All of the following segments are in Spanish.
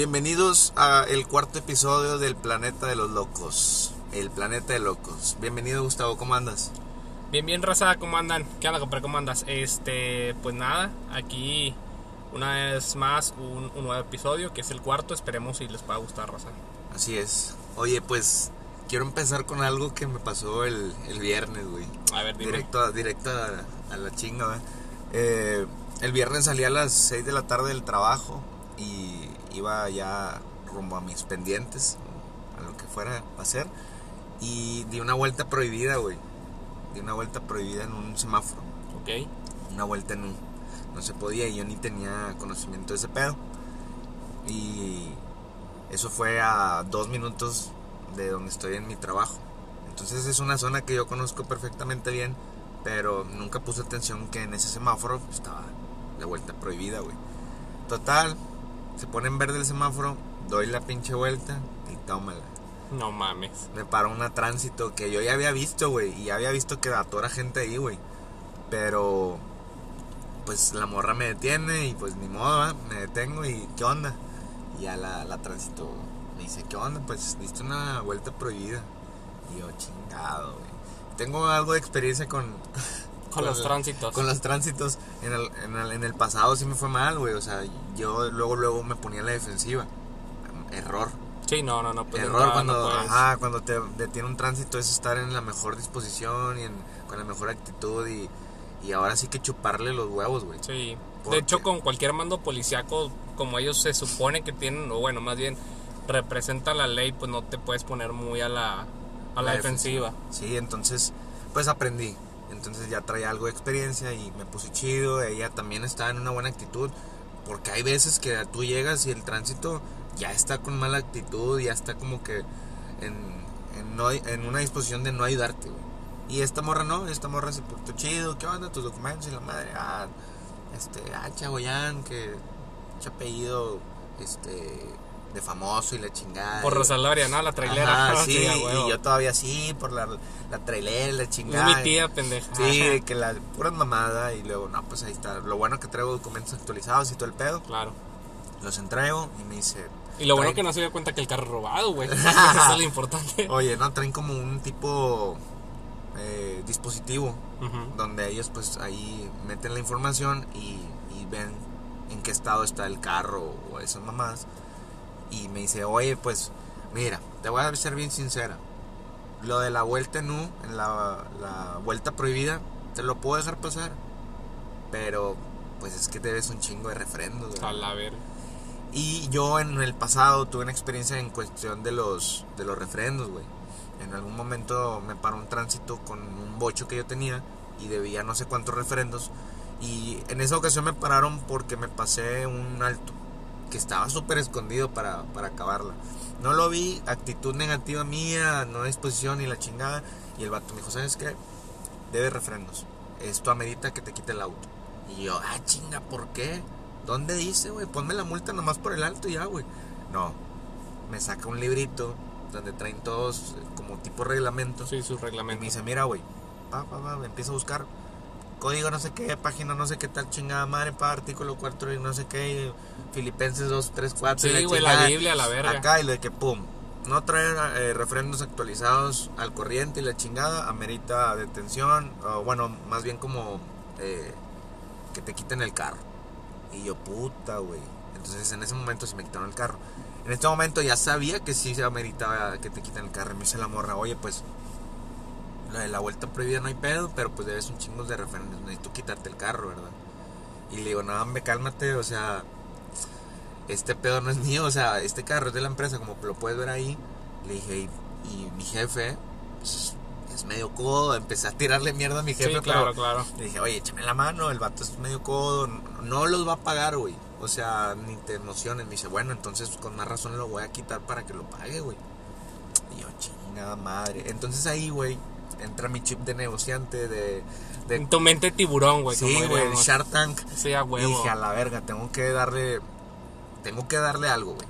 Bienvenidos a el cuarto episodio del Planeta de los Locos. El Planeta de Locos. Bienvenido Gustavo, ¿cómo andas? Bien, bien, raza, ¿cómo andan? ¿Qué onda, compadre? ¿Cómo andas? Este, pues nada, aquí una vez más un, un nuevo episodio, que es el cuarto. Esperemos si les pueda gustar, raza. Así es. Oye, pues quiero empezar con algo que me pasó el, el viernes, güey. A ver, dime. Directo, a- directo a, a la chinga, güey. Eh, el viernes salí a las 6 de la tarde del trabajo y iba ya rumbo a mis pendientes, a lo que fuera a hacer. Y di una vuelta prohibida, güey. Di una vuelta prohibida en un semáforo. Ok. Una vuelta en un. No se podía y yo ni tenía conocimiento de ese pedo. Y eso fue a dos minutos de donde estoy en mi trabajo. Entonces es una zona que yo conozco perfectamente bien, pero nunca puse atención que en ese semáforo estaba la vuelta prohibida, güey. Total, se pone en verde el semáforo, doy la pinche vuelta y tómala. No mames. Me paró una tránsito que yo ya había visto, güey. Y ya había visto que atora gente ahí, güey. Pero, pues la morra me detiene y pues ni modo, ¿va? me detengo y ¿qué onda? Y ya la, la tránsito me dice, ¿qué onda? Pues diste una vuelta prohibida. Y yo, chingado, güey. Tengo algo de experiencia con... Con los tránsitos. Con los tránsitos. En el, en, el, en el pasado sí me fue mal, güey. O sea, yo luego, luego me ponía en la defensiva. Error. Sí, no, no, no. Pues Error cuando, no ajá, cuando te detiene un tránsito es estar en la mejor disposición y en- con la mejor actitud y, y ahora sí que chuparle los huevos, güey. Sí. ¿Por De hecho, con cualquier mando policiaco, como ellos se supone que tienen, o bueno, más bien representa la ley, pues no te puedes poner muy a la, a la, defensiva. Sí, entonces, pues aprendí. Entonces ya traía algo de experiencia y me puse chido. Ella también estaba en una buena actitud. Porque hay veces que tú llegas y el tránsito ya está con mala actitud, ya está como que en, en, no- en una disposición de no ayudarte, güey. Y esta morra no, esta morra se portó chido. ¿Qué onda? Tus documentos y la madre. Ah, este, ah, Chagoyán, que ese apellido, este, de famoso y la chingada. Por Rosaloria, ¿no? La trailera. Ajá, sí, y yo todavía sí, por la, la trailera, la Es chingada. mi tía, pendeja. Sí, que la pura mamada y luego, no, pues ahí está. Lo bueno que traigo documentos actualizados y todo el pedo. Claro. Los entrego y me dice, Y lo bueno que no se dio cuenta que el carro es robado, güey. Eso es lo importante. oye, no, traen como un tipo eh, dispositivo donde ellos pues ahí meten la información y, y ven en qué estado está el carro o esas mamás. Y me dice, oye, pues mira, te voy a ser bien sincera. Lo de la vuelta en U, en la, la vuelta prohibida, te lo puedo dejar pasar. Pero pues es que debes un chingo de refrendos. güey. A la verga. Y yo en el pasado tuve una experiencia en cuestión de los, de los refrendos, güey. En algún momento me paró un tránsito con un bocho que yo tenía y debía no sé cuántos refrendos. Y en esa ocasión me pararon porque me pasé un alto que estaba súper escondido para, para acabarla. No lo vi, actitud negativa mía, no disposición ni la chingada. Y el vato me dijo, ¿sabes qué? Debe refrendos. Esto amerita que te quite el auto. Y yo, ah, chinga, ¿por qué? ¿Dónde dice, güey? Ponme la multa nomás por el alto y ya, güey. No. Me saca un librito donde traen todos eh, como tipo reglamentos. Sí, sus Y me reglamentos. dice, mira, güey. Pa, pa, pa, me empieza a buscar. Código no sé qué, página no sé qué tal chingada madre, pa, artículo 4 y no sé qué. Filipenses 2, 3, 4. Sí, güey, la Biblia, la verga. Acá y lo de que, pum. No traer eh, refrendos actualizados al corriente y la chingada amerita detención. O bueno, más bien como eh, que te quiten el carro. Y yo, puta, güey. Entonces en ese momento se me quitaron el carro. En este momento ya sabía que sí se ameritaba que te quiten el carro. Y me dice la morra, oye, pues de la vuelta prohibida no hay pedo, pero pues debes un chingo de referendos. Necesito quitarte el carro, ¿verdad? Y le digo, no, hombre, cálmate, o sea, este pedo no es mío, o sea, este carro es de la empresa, como lo puedes ver ahí. Le dije, y, y mi jefe, pues, es medio codo. Empecé a tirarle mierda a mi jefe, Sí, pero claro, claro. le dije, oye, échame la mano, el vato es medio codo, no, no los va a pagar, güey. O sea, ni te emociones. Me dice, bueno, entonces con más razón lo voy a quitar para que lo pague, güey. Y yo, chingada madre. Entonces ahí, güey, entra mi chip de negociante, de... de En tu mente tiburón, güey. sí, güey. Shark Tank. Sí, a Y huevo. dije, a la verga, tengo que darle... Tengo que darle algo, güey.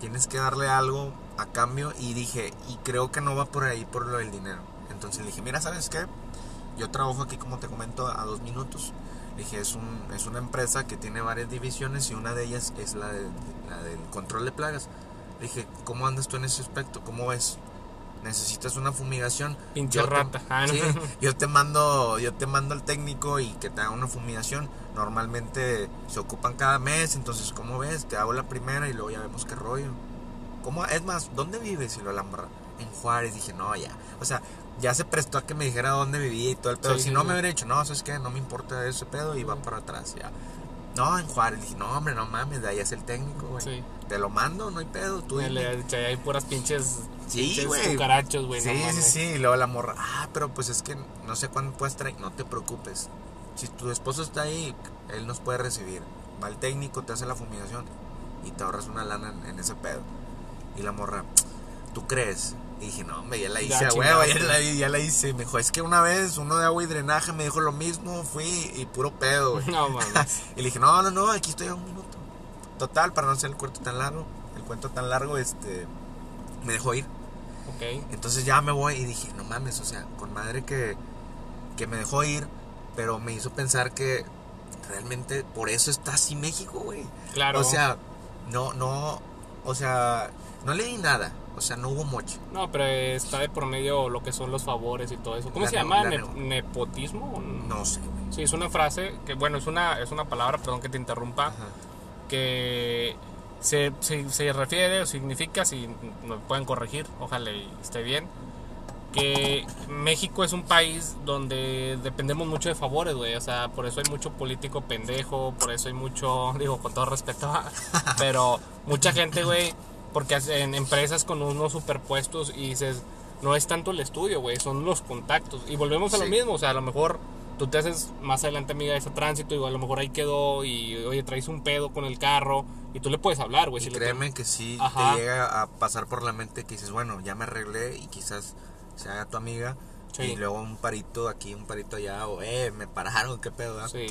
Tienes que darle algo a cambio. Y dije, y creo que no va por ahí por lo del dinero. Entonces le dije, mira, ¿sabes qué? Yo trabajo aquí, como te comento, a dos minutos. Dije, es, un, es una empresa que tiene varias divisiones y una de ellas es la, de- la del control de plagas. Dije, ¿cómo andas tú en ese aspecto? ¿Cómo ves? ¿Necesitas una fumigación? Pinche Yo te- rata. Ah, no. sí, yo te mando, yo te mando al técnico y que te haga una fumigación. Normalmente se ocupan cada mes, entonces ¿cómo ves? Te hago la primera y luego ya vemos qué rollo. ¿Cómo? Es más, ¿dónde vives? Y lo alambra. En Juárez dije, no, ya. O sea, ya se prestó a que me dijera dónde vivía y todo el pedo. Sí, si sí, no me hubiera dicho, no, ¿sabes qué? No me importa ese pedo y va para atrás ya. No, en Juárez. Dije, no, hombre, no mames, de ahí es el técnico, güey. Sí. Te lo mando, no hay pedo. Tú Le- dime. le- Hay puras pinches, Sí, güey. cucarachos, güey. Sí, no sí, sí. Y luego la morra, ah, pero pues es que no sé cuándo puedes traer. No te preocupes. Si tu esposo está ahí, él nos puede recibir. Va el técnico, te hace la fumigación y te ahorras una lana en, en ese pedo. Y la morra, ¿tú crees? Y dije, no, hombre, ya la hice, a huevo, ya ya la hice. Me dijo, es que una vez uno de agua y drenaje me dijo lo mismo, fui y puro pedo, güey. No mames. Y le dije, no, no, no, aquí estoy a un minuto. Total, para no hacer el cuento tan largo, el cuento tan largo, este, me dejó ir. Ok. Entonces ya me voy y dije, no mames, o sea, con madre que, que me dejó ir, pero me hizo pensar que realmente por eso está así México, güey. Claro. O sea, no, no, o sea, no le di nada, o sea, no hubo moche. No, pero está de por medio lo que son los favores y todo eso. ¿Cómo La se llama? la Ne- ¿Nepotismo? no? Sé, güey. Sí, es una frase que, bueno, es una, es una palabra, perdón que te interrumpa, Ajá. que se, se, se refiere o significa, si me pueden corregir, ojalá y esté bien, que México es un país donde dependemos mucho de favores, güey. O sea, por eso hay mucho político pendejo, por eso hay mucho, digo, con todo respeto, pero mucha gente, güey, porque hacen empresas con unos superpuestos y dices, no es tanto el estudio, güey, son los contactos. Y volvemos a lo Sí. mismo, o sea, a lo mejor tú te haces más adelante amiga de ese tránsito y a lo mejor ahí quedó y, oye, traes un pedo con el carro y tú le puedes hablar, güey. Si créeme que sí Ajá. te llega a pasar por la mente que dices, bueno, ya me arreglé y quizás se haga tu amiga. Sí. Y luego un parito aquí, un parito allá, o eh, me pararon, qué pedo. Sí,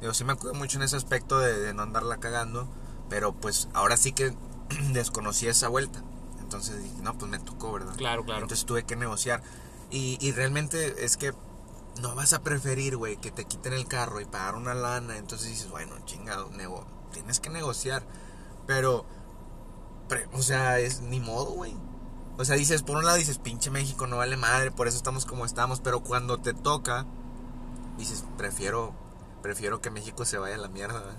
Digo, sí me acuerdo mucho en ese aspecto de, de no andarla cagando, pero pues ahora sí que desconocí esa vuelta. Entonces dije, no, pues me tocó, ¿verdad? claro, claro. Entonces tuve que negociar. Y, y realmente es que no vas a preferir, güey, que te quiten el carro y pagar una lana. Entonces dices, bueno, chingado, nego tienes que negociar. Pero, pre- o sea, es ni modo, güey. O sea, dices, por un lado dices, pinche México no vale madre, por eso estamos como estamos. Pero cuando te toca, dices, prefiero, prefiero que México se vaya a la mierda. ¿verdad?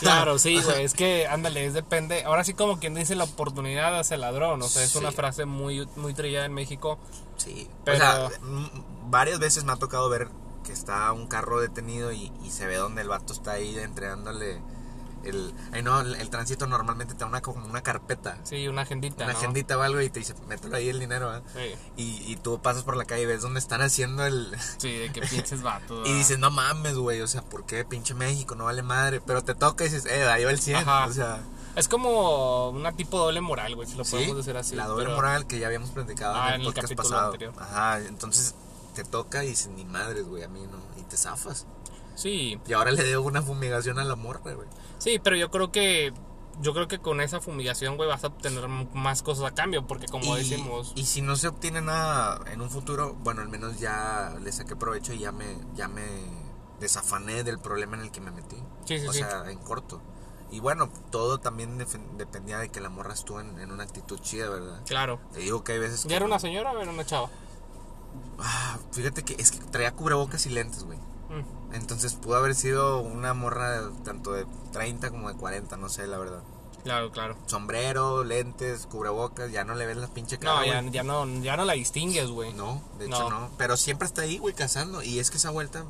Claro, sí, güey, es que, ándale, es depende. Ahora sí, como quien dice, la oportunidad hace ladrón. O sea, es una frase muy, muy trillada en México. Sí, Pero- o sea, varias veces me ha tocado ver que está un carro detenido y, y se ve donde el vato está ahí entregándole el... Ay, no, el, el tránsito normalmente te da una, como una carpeta, Sí, una agendita, una ¿no? agendita o algo y te dice, mételo ahí el dinero, Y, y tú pasas por la calle y ves dónde están haciendo el... sí, de que pinches vatos. Y dices, no mames, güey, o sea, ¿por qué pinche México? No vale madre. Pero te toca y dices, eh, ahí va el 100. Ajá. O sea, Es como una tipo doble moral, güey, si lo sí, podemos decir así. la doble pero- moral que ya habíamos platicado Ah, en en el el podcast capítulo pasado. anterior. Ajá, entonces te toca y dices, ni madres, güey, a mí no. Y te zafas. Sí, Y ahora le debo una fumigación a la morra, güey. sí, pero yo creo que. Yo creo que con esa fumigación, güey, vas a obtener más cosas a cambio, porque como y, decimos. y si no se obtiene nada en un futuro, bueno, al menos ya le saqué provecho y ya me, ya me desafané del problema en el que me metí. Sí, sí, o sí. sea, en corto. Y bueno, todo también dependía de que la morra estuvo en, en una actitud chida, ¿verdad? Claro. Te digo que hay veces que... ¿Ya era una señora o era una chava? Ah, fíjate que es que traía cubrebocas y lentes, güey. Mm, Entonces pudo haber sido una morra tanto de 30 como de 40, no sé, la verdad. claro, claro. Sombrero, lentes, cubrebocas, ya no le ves la pinche cara. No, ya no, ya no la distingues, güey. No, de hecho No. no. Pero siempre está ahí, güey, cazando. Y es que esa vuelta,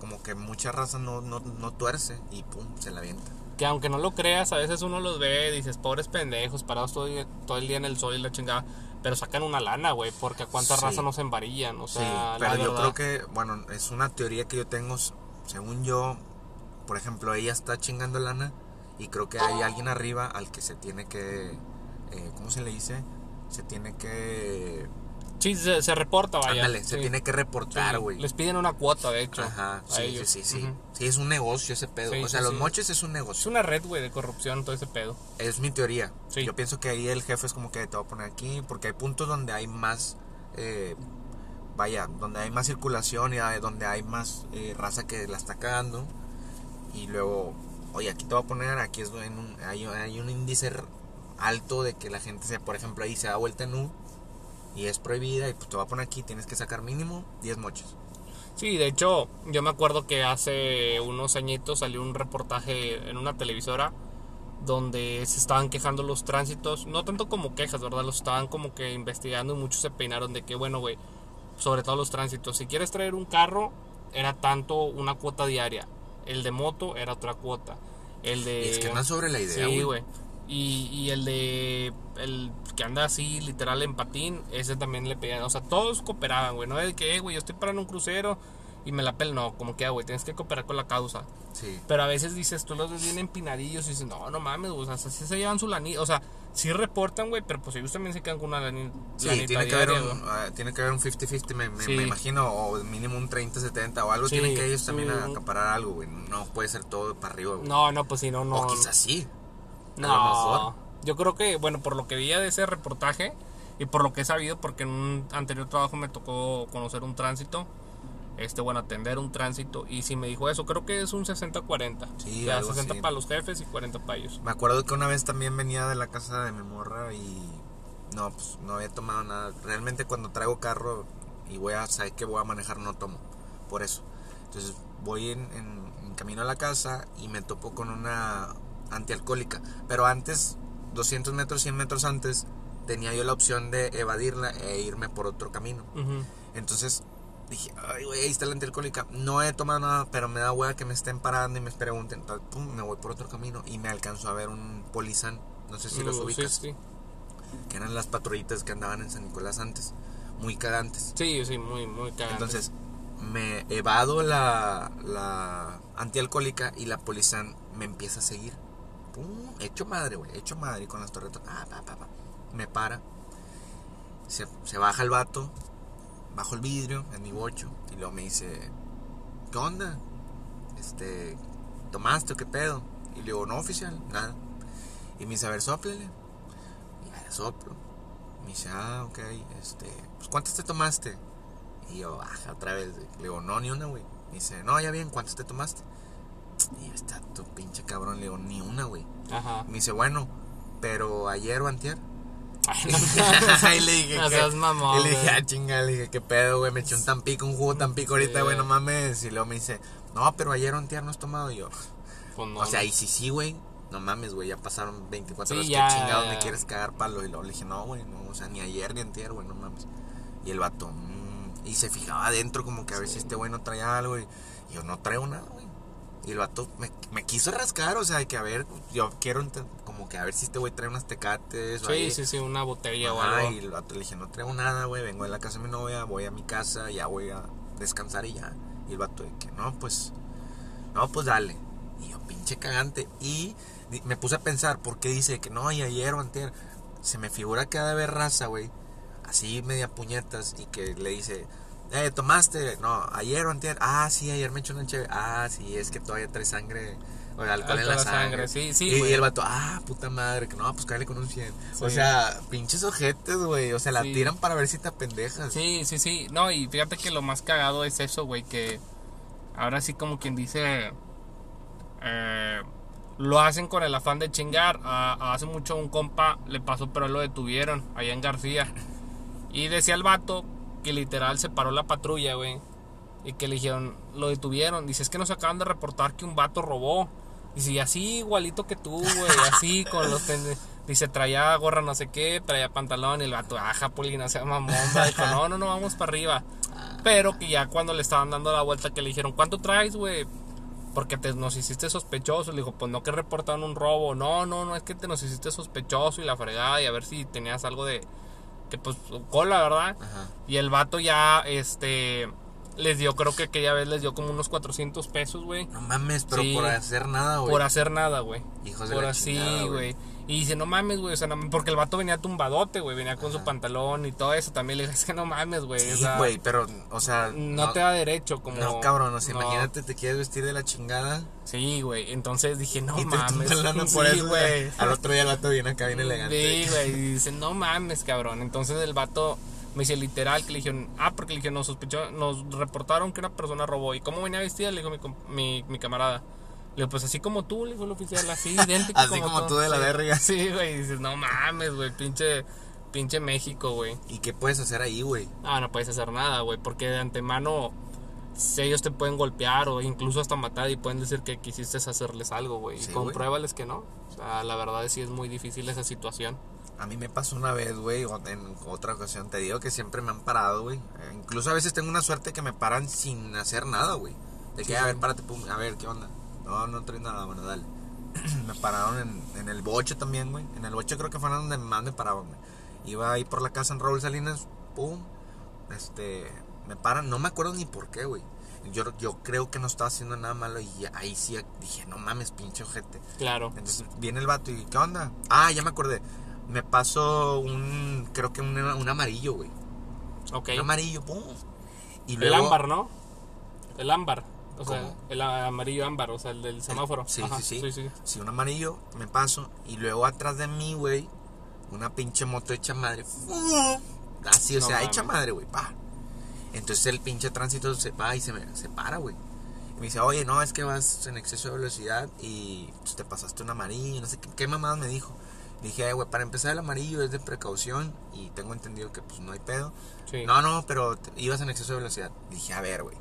como que mucha raza no, no, no tuerce y pum, se la avienta. Que aunque no lo creas, a veces uno los ve y dices, pobres pendejos, parados todo, el- todo el día en el sol y la chingada. Pero sacan una lana, güey, porque a cuánta Sí. raza no se embarillan. O Sí, sea, la pero yo verdad. creo que, bueno, es una teoría que yo tengo. Según yo, por ejemplo, ella está chingando lana y creo que hay alguien arriba al que se tiene que, eh, ¿cómo se le dice? Se tiene que, Sí, se, se reporta, vaya. ándale, se tiene que reportar, Sí, güey. Les piden una cuota, de hecho. Ajá, sí, sí, sí, sí. Sí, es un negocio ese pedo. O sea, los moches es un Es negocio. una red, güey, de corrupción, todo ese pedo. Es mi teoría. Yo pienso que ahí el jefe es como que te voy a poner aquí, porque hay puntos donde hay más, eh, vaya, donde hay más circulación y donde hay más eh, raza que la está cagando. Y luego, oye, aquí te voy a poner, aquí es en un, hay, hay un índice alto de que la gente se, por ejemplo, ahí se da vuelta en U y es prohibida y pues te voy a poner aquí, tienes que sacar mínimo 10 moches. Sí, de hecho, yo me acuerdo que hace unos añitos salió un reportaje en una televisora donde se estaban quejando los tránsitos, no tanto como quejas, ¿verdad? Los estaban como que investigando y muchos se peinaron de que, bueno, güey, sobre todo los tránsitos, si quieres traer un carro, era tanto una cuota diaria, el de moto era otra cuota, el de... Y es que andan sobre la idea, Sí, güey. Y, y el de. El que anda así, literal, en patín, ese también le pedían. O sea, todos cooperaban, güey. No es de que, eh, güey, yo estoy parando un crucero y me la pel. No, como que, ah, güey, tienes que cooperar con la causa. Sí. Pero a veces dices, tú los ves bien empinadillos y dices, no, no mames, güey. O sea, sí se llevan su lanita. O sea, sí reportan, güey, pero pues ellos también se quedan con una lani- Sí, lanita tiene que, haber diaria, un, güey. ah, tiene que haber un 50-50, me, me- Sí. me imagino, o mínimo un 30-70 o algo. Sí, tienen que ellos también mm. acaparar algo, güey. No puede ser todo para arriba, güey. No, no, pues si no, no. o quizás sí. No, yo creo que, bueno, por lo que veía de ese reportaje y por lo que he sabido, porque en un anterior trabajo me tocó conocer un tránsito, este, bueno, atender un tránsito, y si me dijo eso, creo que es un 60-40. Sí, o sea, algo 60 así. para los jefes y 40 para ellos. Me acuerdo que una vez también venía de la casa de mi morra y no, pues no había tomado nada. Realmente cuando traigo carro y voy a saber que voy a manejar no tomo, por eso. Entonces voy en, en- en camino a la casa y me topo con una antialcohólica. Pero antes, 200 metros, 100 metros antes, tenía yo la opción de evadirla e irme por otro camino. Entonces dije, ay, güey, ahí está la antialcohólica. No he tomado nada, pero me da hueá que me estén parando y me pregunten. Entonces, pum, me voy por otro camino y me alcanzó a ver un polizán. No sé si los Uh, ubicas. Sí, sí. Que eran las patrullitas que andaban en San Nicolás antes. Muy cagantes. Sí, sí, muy, muy cagante. Entonces, me evado la, la antialcohólica y la polizán me empieza a seguir. Pum, hecho madre, güey, hecho madre. Con las torretas, me para. Se, baja el vato, bajo el vidrio en mi bocho. Y luego me dice, ¿qué onda? Este, ¿tomaste o qué pedo? Y le digo, no, oficial, nada. Y me dice, a ver, sóplele. Y ya le soplo. Me dice, ah, ok, este, pues ¿cuántas te tomaste? Y yo, baja otra vez. Le digo, no, ni una, güey. Me dice, no, ya bien, ¿cuántas te tomaste? Y yo, está tu pinche cabrón. Le digo, ni una, güey. Ajá. Me dice, bueno, pero ayer o antier. Ay, no, y le dije, no seas mamón, Y le dije, ah, chinga, le dije, ¿qué pedo, güey? Me eché un tampico, un jugo tampico ahorita, Sí, güey, no mames. Y luego me dice, no, pero ayer o antier no has tomado. Y yo, Pues no, o sea, y sí, sí, güey. No mames, güey, ya pasaron 24 Sí, horas. ya, ¿Qué chingados me quieres cagar palo? Y luego le dije, no, güey, no, o sea, ni ayer ni antier, güey, no mames. Y el vato, mm, y se fijaba adentro como que a ver si este güey no traía algo. Y yo no traigo nada, güey. Y el vato me, me quiso rascar, o sea, que a ver, yo quiero como que a ver si este güey trae unas tecates. o Sí, ahí. sí, sí, una botella o algo. y el vato le dije, no traigo nada, güey, vengo de la casa de mi novia, voy a mi casa, ya voy a descansar y ya. Y el vato de que, no, pues, no, pues dale. Y yo, pinche cagante. Y me puse a pensar, ¿por qué dice que no, y ayer o antier? Se me figura que ha de haber raza, güey, así media puñetas, y que le dice, eh, ¿tomaste? No, ayer o antier. Ah, sí, ayer me eché una chévere. Ah, sí, es que todavía trae sangre, o alcohol la Alcohol en la sangre. sangre, sí, sí, Y, el vato, ah, puta madre, que no, pues cállale con un 100. O sea, pinches ojetes, güey. O sea, la Sí. tiran para ver si te pendejas. Sí, sí, sí. No, y fíjate que lo más cagado es eso, güey, que ahora sí como quien dice, eh, lo hacen con el afán de chingar. A- hace mucho un compa le pasó, pero lo detuvieron allá en García. Y decía el vato que literal se paró la patrulla, güey. Y que le dijeron, lo detuvieron. Dice, es que nos acaban de reportar que un vato robó. Dice, y así igualito que tú, güey, así con los... ten- Dice, traía gorra no sé qué, traía pantalón y el vato, ah, Japulina, se mamón, va". Dijo, no, no, no, vamos para arriba. Pero que ya cuando le estaban dando la vuelta que le dijeron, ¿cuánto traes, güey? Porque te, nos hiciste sospechoso. Le dijo, pues no que reportaron un robo. No, no, no, es que te nos hiciste sospechoso y la fregada y a ver si tenías algo de... Que pues, cola, ¿verdad? Ajá. Y el vato ya, este... Les dio, creo que aquella vez les dio como unos 400 pesos, güey. No mames, pero Sí. por hacer nada, güey. Por hacer nada, güey. Hijos de Por la así, güey. Y dice, no mames, güey. O sea, no- porque el vato venía tumbadote, güey. Venía con su pantalón y todo eso. También le dije, es que no mames, güey. Sí, güey, pero, o sea. no, te da derecho, como. No, cabrón, o sea, no. imagínate, te quieres vestir de la chingada. Sí, güey. Entonces dije, no y te mames. sí, por eso, güey. Al otro día el vato viene acá bien elegante. Sí, güey. Y dice, no mames, cabrón. Entonces el vato me dice literal que le dijeron, ah, porque le dijeron, nos sospechó, nos reportaron que una persona robó. ¿Y cómo venía vestida? Le dijo mi, mi, mi camarada. Le digo, pues así como tú, le dijo el oficial, así idéntico. Así como tú de la verga. Sí, güey, dices, no mames, güey, pinche, pinche México, güey. ¿Y qué puedes hacer ahí, güey? Ah, no puedes hacer nada, güey, porque de antemano si ellos te pueden golpear o incluso hasta matar y pueden decir que quisiste hacerles algo, güey. Sí, y compruébales que no. O sea, la verdad es sí es muy difícil esa situación. A mí me pasó una vez, güey, en otra ocasión. Te digo que siempre me han parado, güey. Eh, incluso a veces tengo una suerte que me paran sin hacer nada, güey. De que, Sí. a ver, párate, pum, a ver, ¿qué onda? No, no traes nada, bueno, dale. me pararon en, en el bocho también, güey. En el bocho creo que fue donde más me paraban, güey. Iba ahí por la casa en Raúl Salinas, pum. Este, me paran, no me acuerdo ni por qué, güey. Yo, yo creo que no estaba haciendo nada malo y ahí sí dije, no mames, pinche ojete. Claro. Entonces viene el vato y ¿qué onda? Ah, ya me acordé. Me pasó un, creo que un, un amarillo, güey. Ok. Un amarillo, pum. Y El luego, ámbar, ¿no? El ámbar. O sea, el amarillo ámbar, o sea, el del semáforo. Sí, Ajá, sí, sí, sí, sí. Sí, un amarillo, me paso. Y luego atrás de mí, güey, una pinche moto hecha madre. Así, o No sea, mames. hecha madre, güey. pa. Entonces el pinche tránsito se va y se, me, se para, güey. Y me dice, oye, no, es que vas en exceso de velocidad y pues, te pasaste un amarillo, no sé qué, qué mamadas me dijo. Le dije, "Eh, güey, para empezar el amarillo es de precaución y tengo entendido que pues no hay pedo. Sí. No, no, pero ibas en exceso de velocidad. Dije, a ver, güey.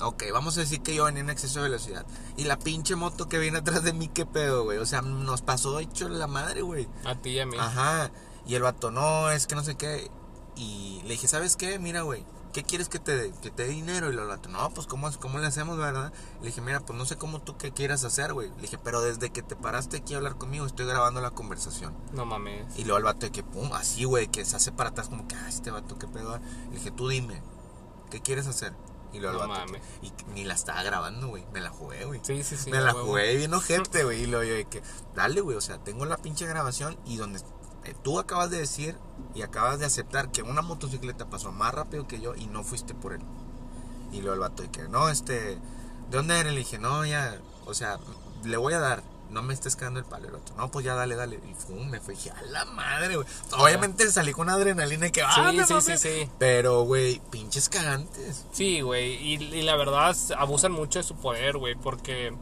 Ok, vamos a decir que yo venía en exceso de velocidad. Y la pinche moto que viene atrás de mí, qué pedo, güey. O sea, nos pasó hecho la madre, güey. A ti y a mí. Ajá. Y el vato, no, es que no sé qué. Y le dije, ¿sabes qué? Mira, güey, ¿qué quieres que te dé? Que te dé dinero. Y el vato, no, pues, ¿cómo, ¿cómo le hacemos, verdad? Le dije, mira, pues no sé cómo tú qué quieras hacer, güey. Le dije, pero desde que te paraste aquí a hablar conmigo, estoy grabando la conversación. No mames. Y luego el vato de que, pum, así, güey, que se hace para atrás, como que, ah, este vato, qué pedo. Le dije, tú dime, ¿qué quieres hacer? Y luego No el y ni la estaba grabando, güey, me la jugué, güey. Sí, sí, sí. me la huevo. jugué bien ojete, güey. Y luego yo de que, dale, güey, o sea, tengo la pinche grabación y donde eh, tú acabas de decir y acabas de aceptar que una motocicleta pasó más rápido que yo y no fuiste por él. Y luego el vato de que, no, este, ¿de dónde eres? Le dije, no, ya, o sea, le voy a dar. No me estés cagando el palo, el vato. No, pues ya dale, dale. Y fum, me dije, a la madre, güey. Obviamente salí con adrenalina y que, ah, Sí, me sí, mamé". sí, sí. Pero, güey, pinches cagantes. Sí, güey, y, y la verdad abusan mucho de su poder, güey, porque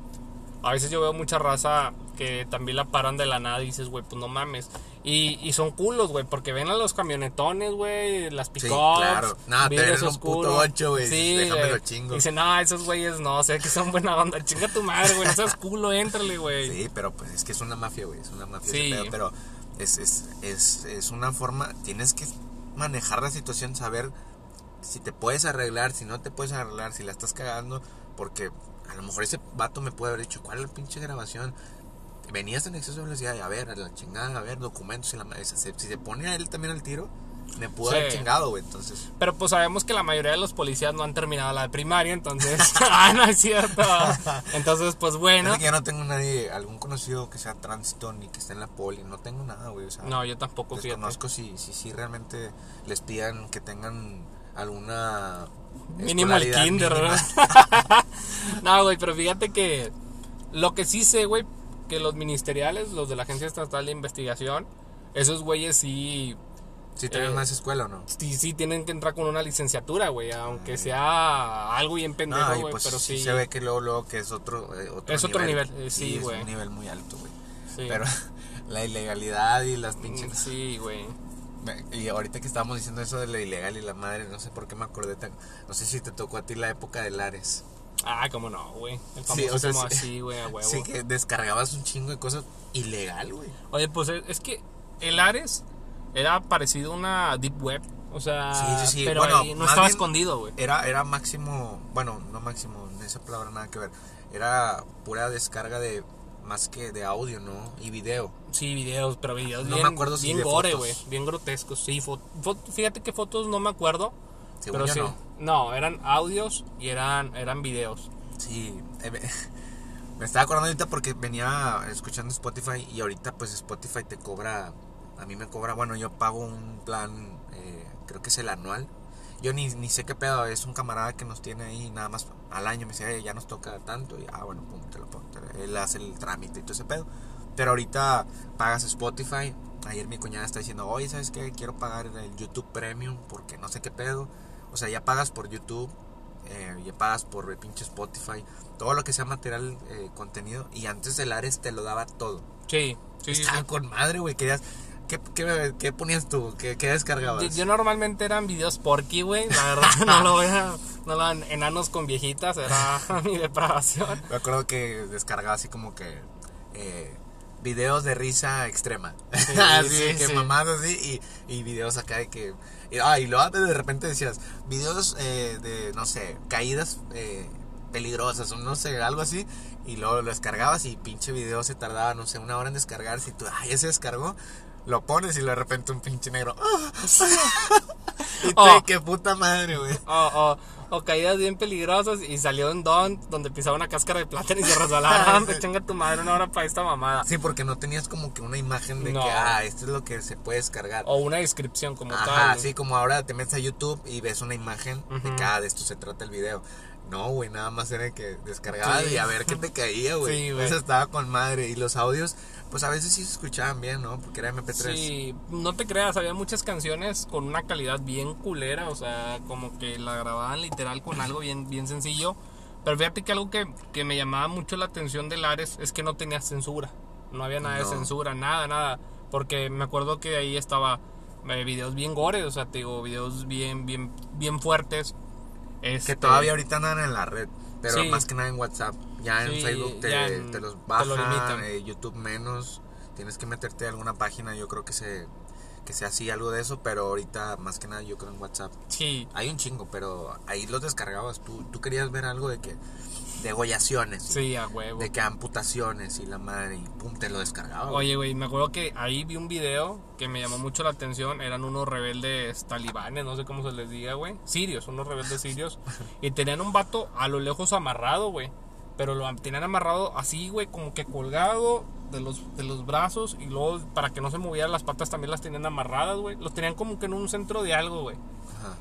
a veces yo veo mucha raza que también la paran de la nada y dices, güey, pues no mames. Y, y son culos, güey, porque ven a los camionetones, güey, las Sí, pick-ups. claro. Nada, te ven un puto ocho, güey, Sí, déjame güey. lo chingo. Dicen, no, esos güeyes no, sé que son buena onda. Chinga tu madre, güey, no seas culo, éntrale, güey. Sí, pero pues es que es una mafia, güey. Es una mafia Sí. pedo, pero es, es, es, es una forma. Tienes que manejar la situación, saber si te puedes arreglar, si no te puedes arreglar, si la estás cagando. Porque a lo mejor ese vato me puede haber dicho, ¿cuál es la pinche grabación? Venías en exceso de velocidad y a ver, a la chingada, a ver, documentos y la madre. Si se, pone a él también al tiro, me pudo Sí. haber chingado, güey. Entonces, Pero pues sabemos que la mayoría de los policías no han terminado la de primaria, entonces. ah, no es cierto. Entonces, pues bueno. es que yo no tengo nadie, algún conocido que sea tránsito ni que esté en la poli. No tengo nada, güey. O sea, No, yo tampoco, fíjate. Desconozco si, si, si realmente les pidan que tengan alguna Mínimo el kinder, mínima. ¿verdad? no, güey, pero fíjate que lo que sí sé, güey, que los ministeriales, los de la Agencia Estatal de Investigación, esos güeyes sí, Si tienen Eh, más escuela o no. sí, sí tienen que entrar con una licenciatura, güey, aunque sea algo bien pendejo, No, güey, pues pero sí. se ve que luego, luego que es otro, eh, otro Es otro nivel, eh, sí, es güey. un nivel muy alto, güey. sí. Pero la ilegalidad y las Mm, pinches... Sí, güey. Y ahorita que estábamos diciendo eso de lo ilegal y la madre, no sé por qué me acordé tan... No sé si te tocó a ti la época de Lares. Ah, cómo no, güey. El Sí, o sea, famosísimo sí. así, güey, a huevo. Sí, que descargabas un chingo de cosas ilegal, güey. Oye, pues es es que el Ares era parecido a una Deep Web. O sea, Sí, sí, sí. pero Bueno, ahí no estaba escondido, güey. Era, era máximo, bueno, no máximo, en esa palabra nada que ver. Era pura descarga de más que de audio, ¿no? Y video. Sí, videos, pero videos No me bien, acuerdo si bien gore, güey. Bien grotescos. Sí, fíjate que fotos no me acuerdo. Según pero sí. no. No, eran audios y eran, eran videos. Sí, eh, me- estaba acordando ahorita porque venía escuchando Spotify y ahorita pues Spotify te cobra, a mí me cobra, bueno, yo pago un plan, eh, creo que es el anual. Yo ni, ni sé qué pedo, es un camarada que nos tiene ahí nada más al año, me dice, "Eh, ya nos toca tanto y ah, bueno, pum, te lo pongo. te- Él hace el trámite y todo ese pedo. Pero ahorita pagas Spotify. Ayer mi cuñada está diciendo, oye, ¿sabes qué? Quiero pagar el YouTube Premium porque no sé qué pedo. O sea, ya pagas por YouTube eh, y pagas por el pinche Spotify, todo lo que sea material, eh, contenido. Y antes el Ares te lo daba todo. Sí, sí. Estaba sí. con madre, güey. Querías. ¿Qué, qué, qué ponías tú? ¿Qué, qué descargabas? Yo, yo normalmente eran videos porky, güey. La verdad, no lo voy a. No lo hagan enanos con viejitas, era mi depravación. Me acuerdo que descargaba así como que. Eh, videos de risa extrema. Sí, así sí, que sí. mamadas así. Y, y videos acá de que. Y, ah, y luego de repente decías. Videos eh, de, no sé, caídas eh, peligrosas o no sé, algo así. Y luego lo descargabas y pinche video se tardaba, no sé, una hora en descargarse. Y tú, ah, ya se descargó. Lo pones y de repente un pinche negro. ¡ah! y tú, Oh. qué puta madre, güey. O, o, caídas bien peligrosas y salió un don donde pisaba una cáscara de plátano y se resbalaba. Me chinga tu madre una hora para esta mamada. Sí, porque no tenías como que una imagen de No. que, ah, esto es lo que se puede descargar. O una descripción como Ajá, tal. sí, como ahora te metes a YouTube y ves una imagen de que, ah, de esto se trata el video. No, güey, nada más era que descargaba Sí. y a ver qué te caía, güey. Sí, güey. Eso estaba con madre. Y los audios, pues a veces sí se escuchaban bien, ¿no? Porque era MP3. Sí, no te creas, había muchas canciones con una calidad bien culera, o sea, como que la grababan literal con algo bien, bien sencillo. Pero fíjate que algo que, que me llamaba mucho la atención de Lares es que no tenía censura. No había nada No. de censura, nada, nada. Porque me acuerdo que ahí estaba eh, videos bien gore, o sea, te digo, videos bien, bien, bien fuertes. Que todavía ahorita andan en la red. Pero Sí. más que nada en WhatsApp. Ya en Sí, Facebook te, ya en- te los te bajan, lo limitan. eh, YouTube menos. Tienes que meterte a alguna página, yo creo que se que sea así algo de eso, pero ahorita más que nada yo creo en WhatsApp. Sí, Hay un chingo, pero ahí los descargabas. Tú, tú querías ver algo de que degollaciones, sí, a huevo. de que amputaciones y la madre y pum te lo descargaba. Oye, güey, me acuerdo que ahí vi un video que me llamó mucho la atención. Eran unos rebeldes talibanes, no sé cómo se les diga, güey. Sirios, unos rebeldes sirios. y tenían un vato a lo lejos amarrado, güey. Pero lo tenían amarrado así, güey, como que colgado de los, de los brazos. Y luego, para que no se movieran las patas, también las tenían amarradas, güey. Los tenían como que en un centro de algo, güey. Ajá.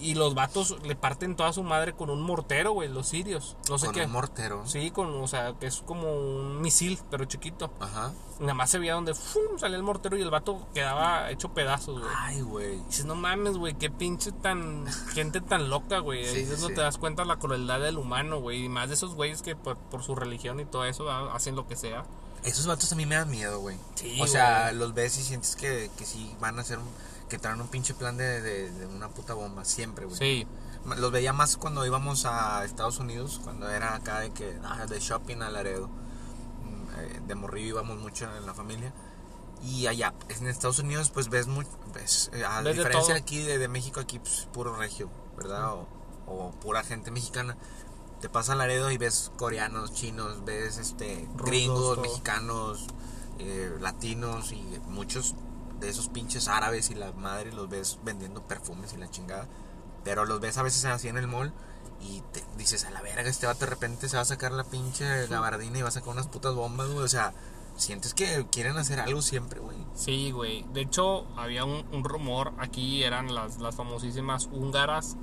Y los vatos le parten toda su madre con un mortero, güey, los sirios. No sé Con qué. un mortero. Sí, con, o sea, que es como un misil, pero chiquito. Ajá. Nada más se veía donde ¡fum! salía el mortero y el vato quedaba hecho pedazos, güey. Ay, güey. Dices, no mames, güey, qué pinche tan. gente tan loca, güey. Sí, Ahí sí, sí. te das cuenta la crueldad del humano, güey. Y más de esos güeyes que por, por su religión y todo eso hacen lo que sea. Esos vatos a mí me dan miedo, güey. Sí, o sea, los ves y sientes que, que sí van a hacer un, que traen un pinche plan de, de, de una puta bomba, siempre, güey. Sí, Los veía más cuando íbamos a Estados Unidos, cuando era acá de que ah, de shopping a Laredo. Mm, eh, De morrillo íbamos mucho en la familia. Y allá, en Estados Unidos, pues ves mucho. Ves, eh, a Ves de diferencia todo. aquí de, de México, aquí pues, puro regio, ¿verdad? O, o pura gente mexicana. Te pasa a Laredo y ves coreanos, chinos, ves este Rusos, gringos, todo. mexicanos, eh, latinos y muchos de esos pinches árabes y la madre los ves vendiendo perfumes y la chingada. Pero los ves a veces así en el mall y te dices, a la verga, este vato de repente se va a sacar la pinche gabardina y va a sacar unas putas bombas, güey. O sea, sientes que quieren hacer algo siempre, güey. sí, güey. De hecho, había un, un rumor. Aquí eran las, las famosísimas húngaras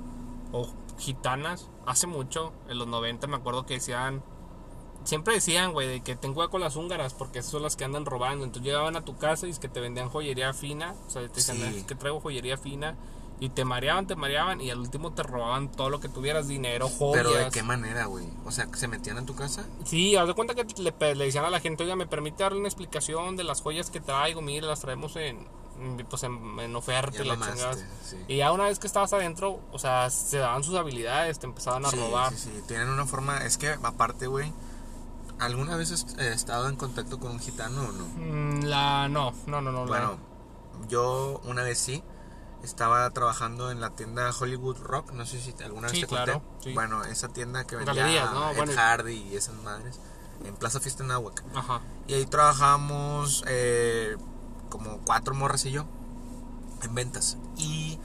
o gitanas. Hace mucho, en los 90, me acuerdo que decían. Siempre decían, güey, de que cuidado con las húngaras porque esas son las que andan robando. Entonces llegaban a tu casa y es que te vendían joyería fina. O sea, te decían, Sí. "Es que traigo joyería fina. Y te mareaban, te mareaban y al último te robaban todo lo que tuvieras, dinero, joyas. Pero de qué manera, güey. O sea, se metían en tu casa. Sí, haz de cuenta que le, decían a la gente, oiga, ¿me permite darle una explicación de las joyas que traigo? Mire, las traemos en, pues en, en oferta la mamaste, sí. Y ya una vez que estabas adentro, o sea, se daban sus habilidades, te empezaban a Sí, robar. sí, sí. Tienen una forma. Es que, aparte, güey. ¿Alguna vez has eh, estado en contacto con un gitano o no? Mm, La, no, no, no, no. la- Bueno, yo una vez sí. Estaba trabajando en la tienda Hollywood Rock. No sé si alguna vez Sí, te claro, conté. sí. Bueno, esa tienda que vendía Galerías, ¿no? Ed Bueno. Hardy y esas madres. En Plaza Fiesta en. Ajá. Y ahí trabajamos eh, como cuatro morras y yo en ventas. Y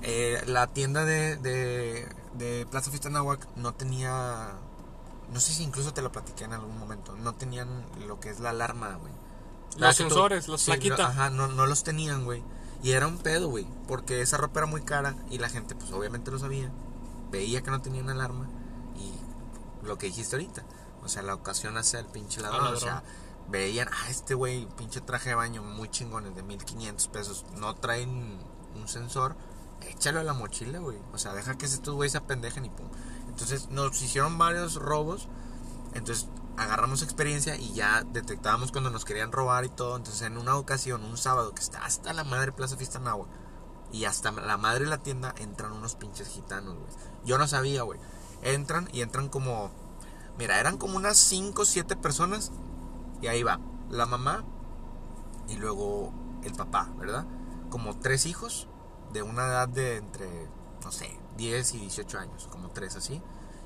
eh, la tienda de, de, de Plaza Fiesta Nahuac no tenía. No sé si incluso te lo platiqué en algún momento. No tenían lo que es la alarma, güey. Los La sensores, los sí, plaquitas. lo- ajá, no, no los tenían, güey. Y era un pedo, güey. Porque esa ropa era muy cara y la gente, pues obviamente lo sabía. Veía que no tenían alarma. Y lo que dijiste ahorita. O sea, la ocasión hacia el pinche ladrón. ladrón. O sea, veían, ah, este güey, pinche traje de baño muy chingones de 1500 pesos. No traen un sensor. Échalo a la mochila, güey. O sea, deja que estos güeyes se apendejen y pum. Entonces nos hicieron varios robos. Entonces agarramos experiencia y ya detectábamos cuando nos querían robar y todo. Entonces en una ocasión, un sábado que está hasta la madre Plaza Fiesta Nahua y hasta la madre de la tienda entran unos pinches gitanos, güey. Yo no sabía, güey. Entran y entran como... Mira, eran como unas 5 o 7 personas. Y ahí va. La mamá y luego el papá, ¿verdad? Como tres hijos de una edad de entre, no sé, 10 y 18 años. Como tres así.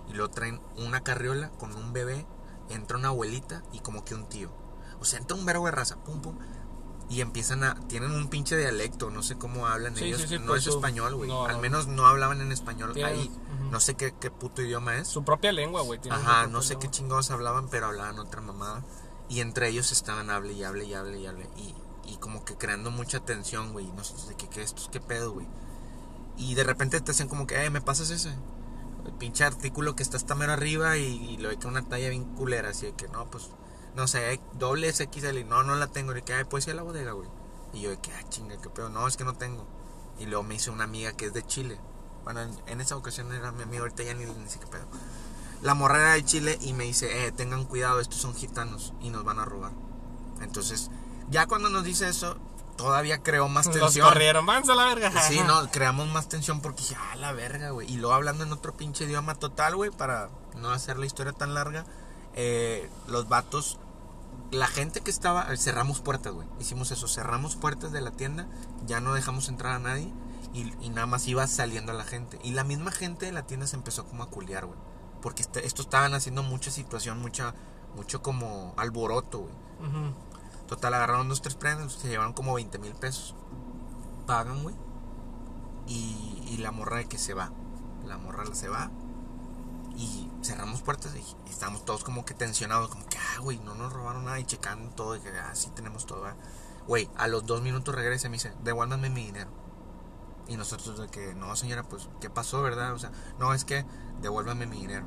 Y luego traen una carriola con un bebé. Entra una abuelita y como que un tío. O sea, entra un verbo de raza. Pum, pum y empiezan a tienen un pinche dialecto no sé cómo hablan Sí, ellos sí, sí, no pues es su- español güey no, al no. menos no hablaban en español Tienen- ahí no sé qué, qué puto idioma es Su propia lengua, güey. ajá no sé qué chingados hablaban pero hablaban otra mamada y entre ellos estaban hable y hable y hable y hable y, y como que creando mucha tensión güey no sé de qué, qué estos qué pedo güey y de repente te hacen como que eh me pasas ese el pinche artículo que está hasta mero arriba y, lo ve que una talla bien culera así de que no pues no sé doble XL no no la tengo y que ay pues sí a la bodega güey y yo de que, ah, chinga, qué pedo. No, es que no tengo. Y luego me hice una amiga que es de Chile. Bueno, en, esa ocasión era mi amiga, ahorita ya ni, ni sé qué pedo. La morra era de Chile y me dice, eh, tengan cuidado, estos son gitanos y nos van a robar. Entonces, ya cuando nos dice eso, todavía creó más Los tensión. corrieron, a la verga. Sí, no, creamos más tensión porque dije, ah, la verga, güey. Y luego hablando en otro pinche idioma total, güey, para no hacer la historia tan larga, eh, los vatos, la gente que estaba, eh, cerramos puertas, güey. Hicimos eso, cerramos puertas de la tienda, ya no dejamos entrar a nadie y, y nada más iba saliendo la gente. Y la misma gente de la tienda se empezó como a culiar, güey. Porque este- esto estaban haciendo mucha situación, mucha, mucho como alboroto, güey. Ujú. Total, agarraron dos, tres prendas, se llevaron como 20 mil pesos. Pagan, güey. Y, y la morra de que se va. La morra se va. Y cerramos puertas y estamos todos como que tensionados. Como que, ah, güey, no nos robaron nada. Y checando todo. Y que, ah, tenemos todo. ¿verdad?". Güey, a los dos minutos regresa y me dice, devuélvanme mi dinero. Y nosotros de que, no, señora, pues, ¿qué pasó, verdad? O sea, no, es que devuélvanme mi dinero.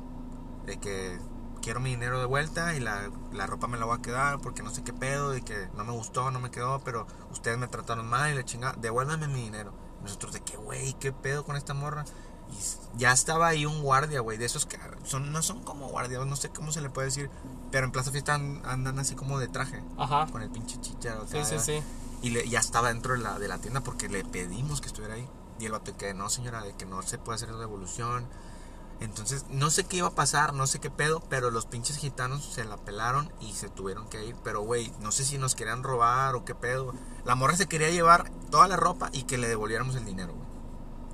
De que quiero mi dinero de vuelta y la, la ropa me la voy a quedar porque no sé qué pedo y que no me gustó, no me quedó, pero ustedes me trataron mal y la chingada, devuélvanme mi dinero. Y nosotros de que, güey, ¿qué pedo con esta morra? Y ya estaba ahí un guardia, güey, de esos que son, no son como guardias, no sé cómo se le puede decir, pero en Plaza Fiesta an- andan así como de traje, Ajá. con el pinche chicha. Sí, sí, sí. Y le- ya estaba dentro de la, de la tienda porque le pedimos que estuviera ahí. Y el vato que no, señora, de que no se puede hacer devolución. Entonces, no sé qué iba a pasar, no sé qué pedo, pero los pinches gitanos se la pelaron y se tuvieron que ir. Pero, güey, no sé si nos querían robar o qué pedo. La morra se quería llevar toda la ropa y que le devolviéramos el dinero, güey.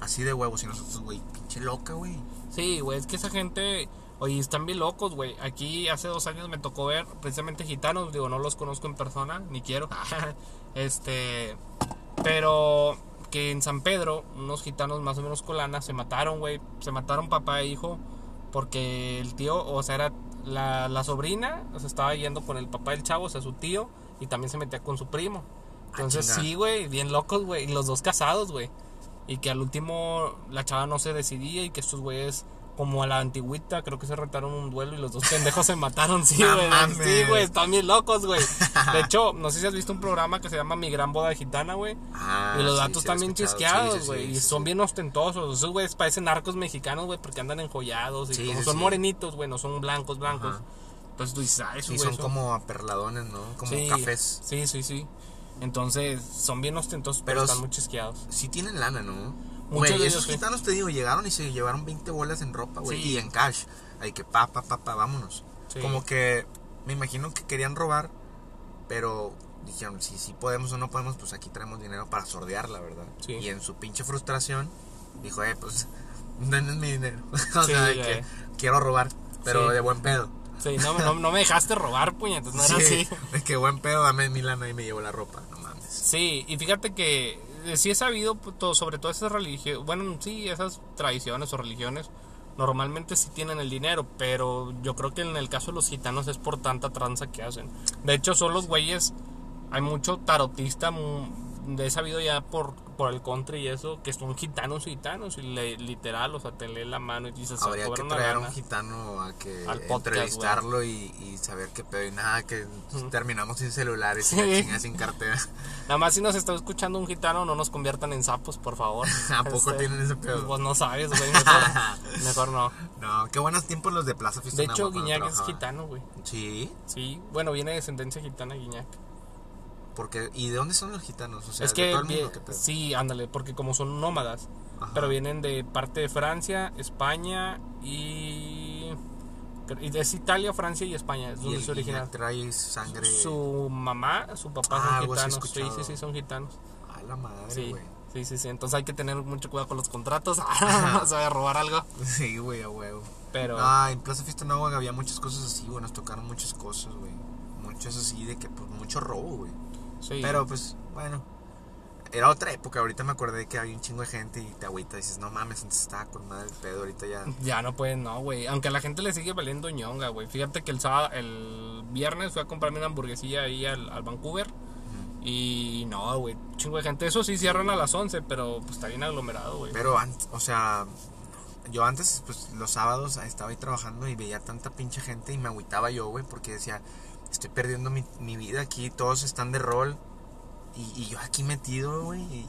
Así de huevos. Y nosotros, güey, pinche loca, güey. Sí, güey, es que esa gente, oye, están bien locos, güey. Aquí hace dos años me tocó ver precisamente gitanos, digo, no los conozco en persona, ni quiero. este, pero que en San Pedro, unos gitanos más o menos colanas se mataron, güey. Se mataron papá e hijo porque el tío, o sea, era la, la sobrina, se estaba yendo con el papá del chavo, o sea, su tío, y también se metía con su primo. Entonces, sí, güey, bien locos, güey. Y los dos casados, güey. Y que al último la chava no se decidía y que estos güeyes, como a la antigüita, creo que se retaron un duelo y los dos pendejos se mataron, sí, güey. sí, güey, están bien locos, güey. De hecho, no sé si has visto un programa que se llama Mi Gran Boda Gitana, güey. Ah, y los datos sí, escuchado. chisqueados, sí, güey. sí, y son bien ostentosos. Esos güeyes parecen narcos mexicanos, güey, porque andan enjollados. Y como son morenitos, güey, no son blancos, blancos. Ajá. Entonces tú dices, ah, Sí, güeyes son como aperladones, ¿no? Como cafés. Sí, sí, sí. Entonces, son bien ostentosos, pero, Pero están muy chisqueados. Sí tienen lana, ¿no? Muchos de esos gitanos, te digo, llegaron y se llevaron 20 bolas en ropa, güey. Sí. Y en cash. Ahí que pa, pa, pa, pa, vámonos. Sí. Como que me imagino que querían robar, pero dijeron, si sí podemos o no podemos, pues aquí traemos dinero para sordear, la verdad. Sí. Y en su pinche frustración, dijo, eh, pues, denme mi dinero. o sea, que quiero robar, pero de buen pedo. Sí, no, no, no me dejaste robar, puñetas, no era Sí, así. de que buen pedo, dame mi lana y me llevo la ropa, no mames. Sí, y fíjate que sí he sabido pues, sobre todo esas religiones, bueno, sí, esas tradiciones o religiones, normalmente sí tienen el dinero, pero yo creo que en el caso de los gitanos es por tanta tranza que hacen. De hecho, son los güeyes, hay mucho tarotista, mu- he sabido ya por, por el country y eso, que son gitanos gitanos, y le- literal, o sea, te lee la mano y dices, "Se Habría que traer a un lana". gitano a que Al podcast, entrevistarlo y, y saber qué pedo. Y nada, que terminamos sin celulares, Sí. sin la sin cartera. Nada más si nos está escuchando un gitano, no nos conviertan en sapos, por favor. ¿A poco Este, tienen ese pedo? Pues no sabes, güey. Mejor, mejor no. No, qué buenos tiempos los de Plaza Fiesta De hecho, Guiñac es gitano, güey. Sí, Sí, bueno, viene de descendencia gitana Guiñac. Porque ¿y de dónde son los gitanos? O sea, es de que, todo el mundo, vie- ¿qué pedo? sí, ándale, porque como son nómadas, Ajá. pero vienen de parte de Francia, España y... Es Italia, Francia y España, es donde se origina. Trae sangre Su mamá, su papá Ah, son gitanos. Sí, sí, sí, son gitanos. a la madre, Sí, güey. sí, sí, sí. Entonces hay que tener mucho cuidado con los contratos. se vaya a robar algo. Sí, güey, a huevo. Pero Ah, en Plaza Fiesta Nueva había muchas cosas así, güey, nos tocaron muchas cosas, güey. Muchas así de que, pues, mucho robo, güey. Sí. Pero, pues, bueno. Era otra época, ahorita me acordé que había un chingo de gente y te agüita y dices, no mames, antes estaba con madre el pedo, ahorita ya... Ya no pueden, no, güey. Aunque a la gente le sigue valiendo ñonga, güey. Fíjate que el sábado, el viernes fui a comprarme una hamburguesilla ahí al, al Vancouver. Y no, güey. Chingo de gente. Eso sí cierran a las 11, pero pues está bien aglomerado, güey. Pero, antes, o sea, yo antes, pues, los sábados estaba ahí trabajando y veía tanta pinche gente y me agüitaba yo, güey, porque decía, estoy perdiendo mi, mi vida aquí, todos están de rol y, y yo aquí metido, güey, y, y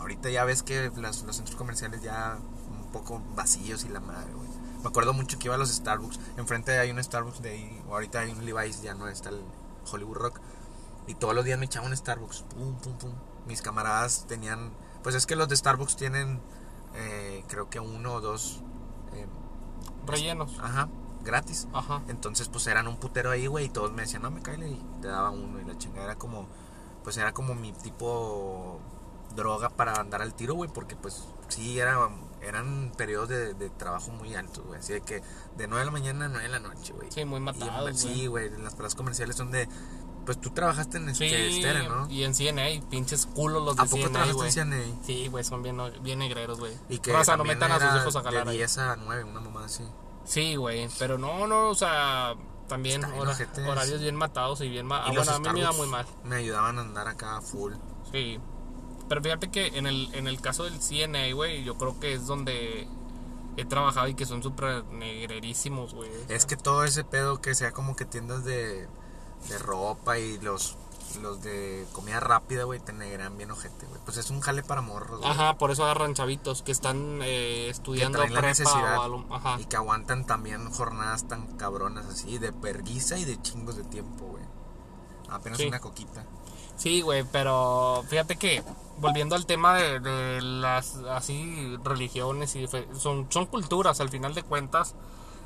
ahorita ya ves que las- los centros comerciales ya un poco vacíos y la madre, güey. Me acuerdo mucho que iba a los Starbucks, enfrente hay un Starbucks de ahí, o ahorita hay un Levi's, ya no está el Hollywood Rock, y todos los días me echaba un Starbucks, pum, pum, pum. Mis camaradas tenían, pues es que los de Starbucks tienen, eh, creo que uno o dos, eh, Rellenos. ajá, gratis. Ajá. Entonces, pues eran un putero ahí, güey, y todos me decían, no, me cae y te daba uno. Y la chingada era como, pues era como mi tipo droga para andar al tiro, güey, porque pues sí, era, eran periodos de, de trabajo muy altos, güey. Así de que de 9 de la mañana a 9 de la noche, güey. Sí, muy Y, matados, Sí, güey, las plazas comerciales son de, pues tú trabajaste en Sí, este, Esteren, ¿no? y en CNA, pinches culos los de ¿A poco CNA, trabajaste en CNA? Sí, güey, son bien, bien negreros, güey. Y que Raza, no metan a sus hijos a jalar de ahí. 10 a 9, una mamá así. Sí, güey, pero no, no, o sea, también hora- horarios bien matados y bien mal. Y Ah, bueno, a mí me iba muy mal. Me ayudaban a andar acá full. Sí. Pero fíjate que en el, en el caso del CNA, güey, yo creo que es donde he trabajado y que son súper negrerísimos, güey. Es que todo ese pedo que sea como que tiendas de, de ropa y los, los de comida rápida, güey, te negran bien ojete, güey. Pues es un jale para morros, güey. Ajá, por eso agarran chavitos que están eh, Que estudiando traen la prepa necesidad o algo. Ajá. y que aguantan también jornadas tan cabronas así, de perguisa y de chingos de tiempo, güey. Apenas Sí. una coquita. Sí, güey, pero fíjate que volviendo al tema de, de las así religiones y son, son culturas al final de cuentas,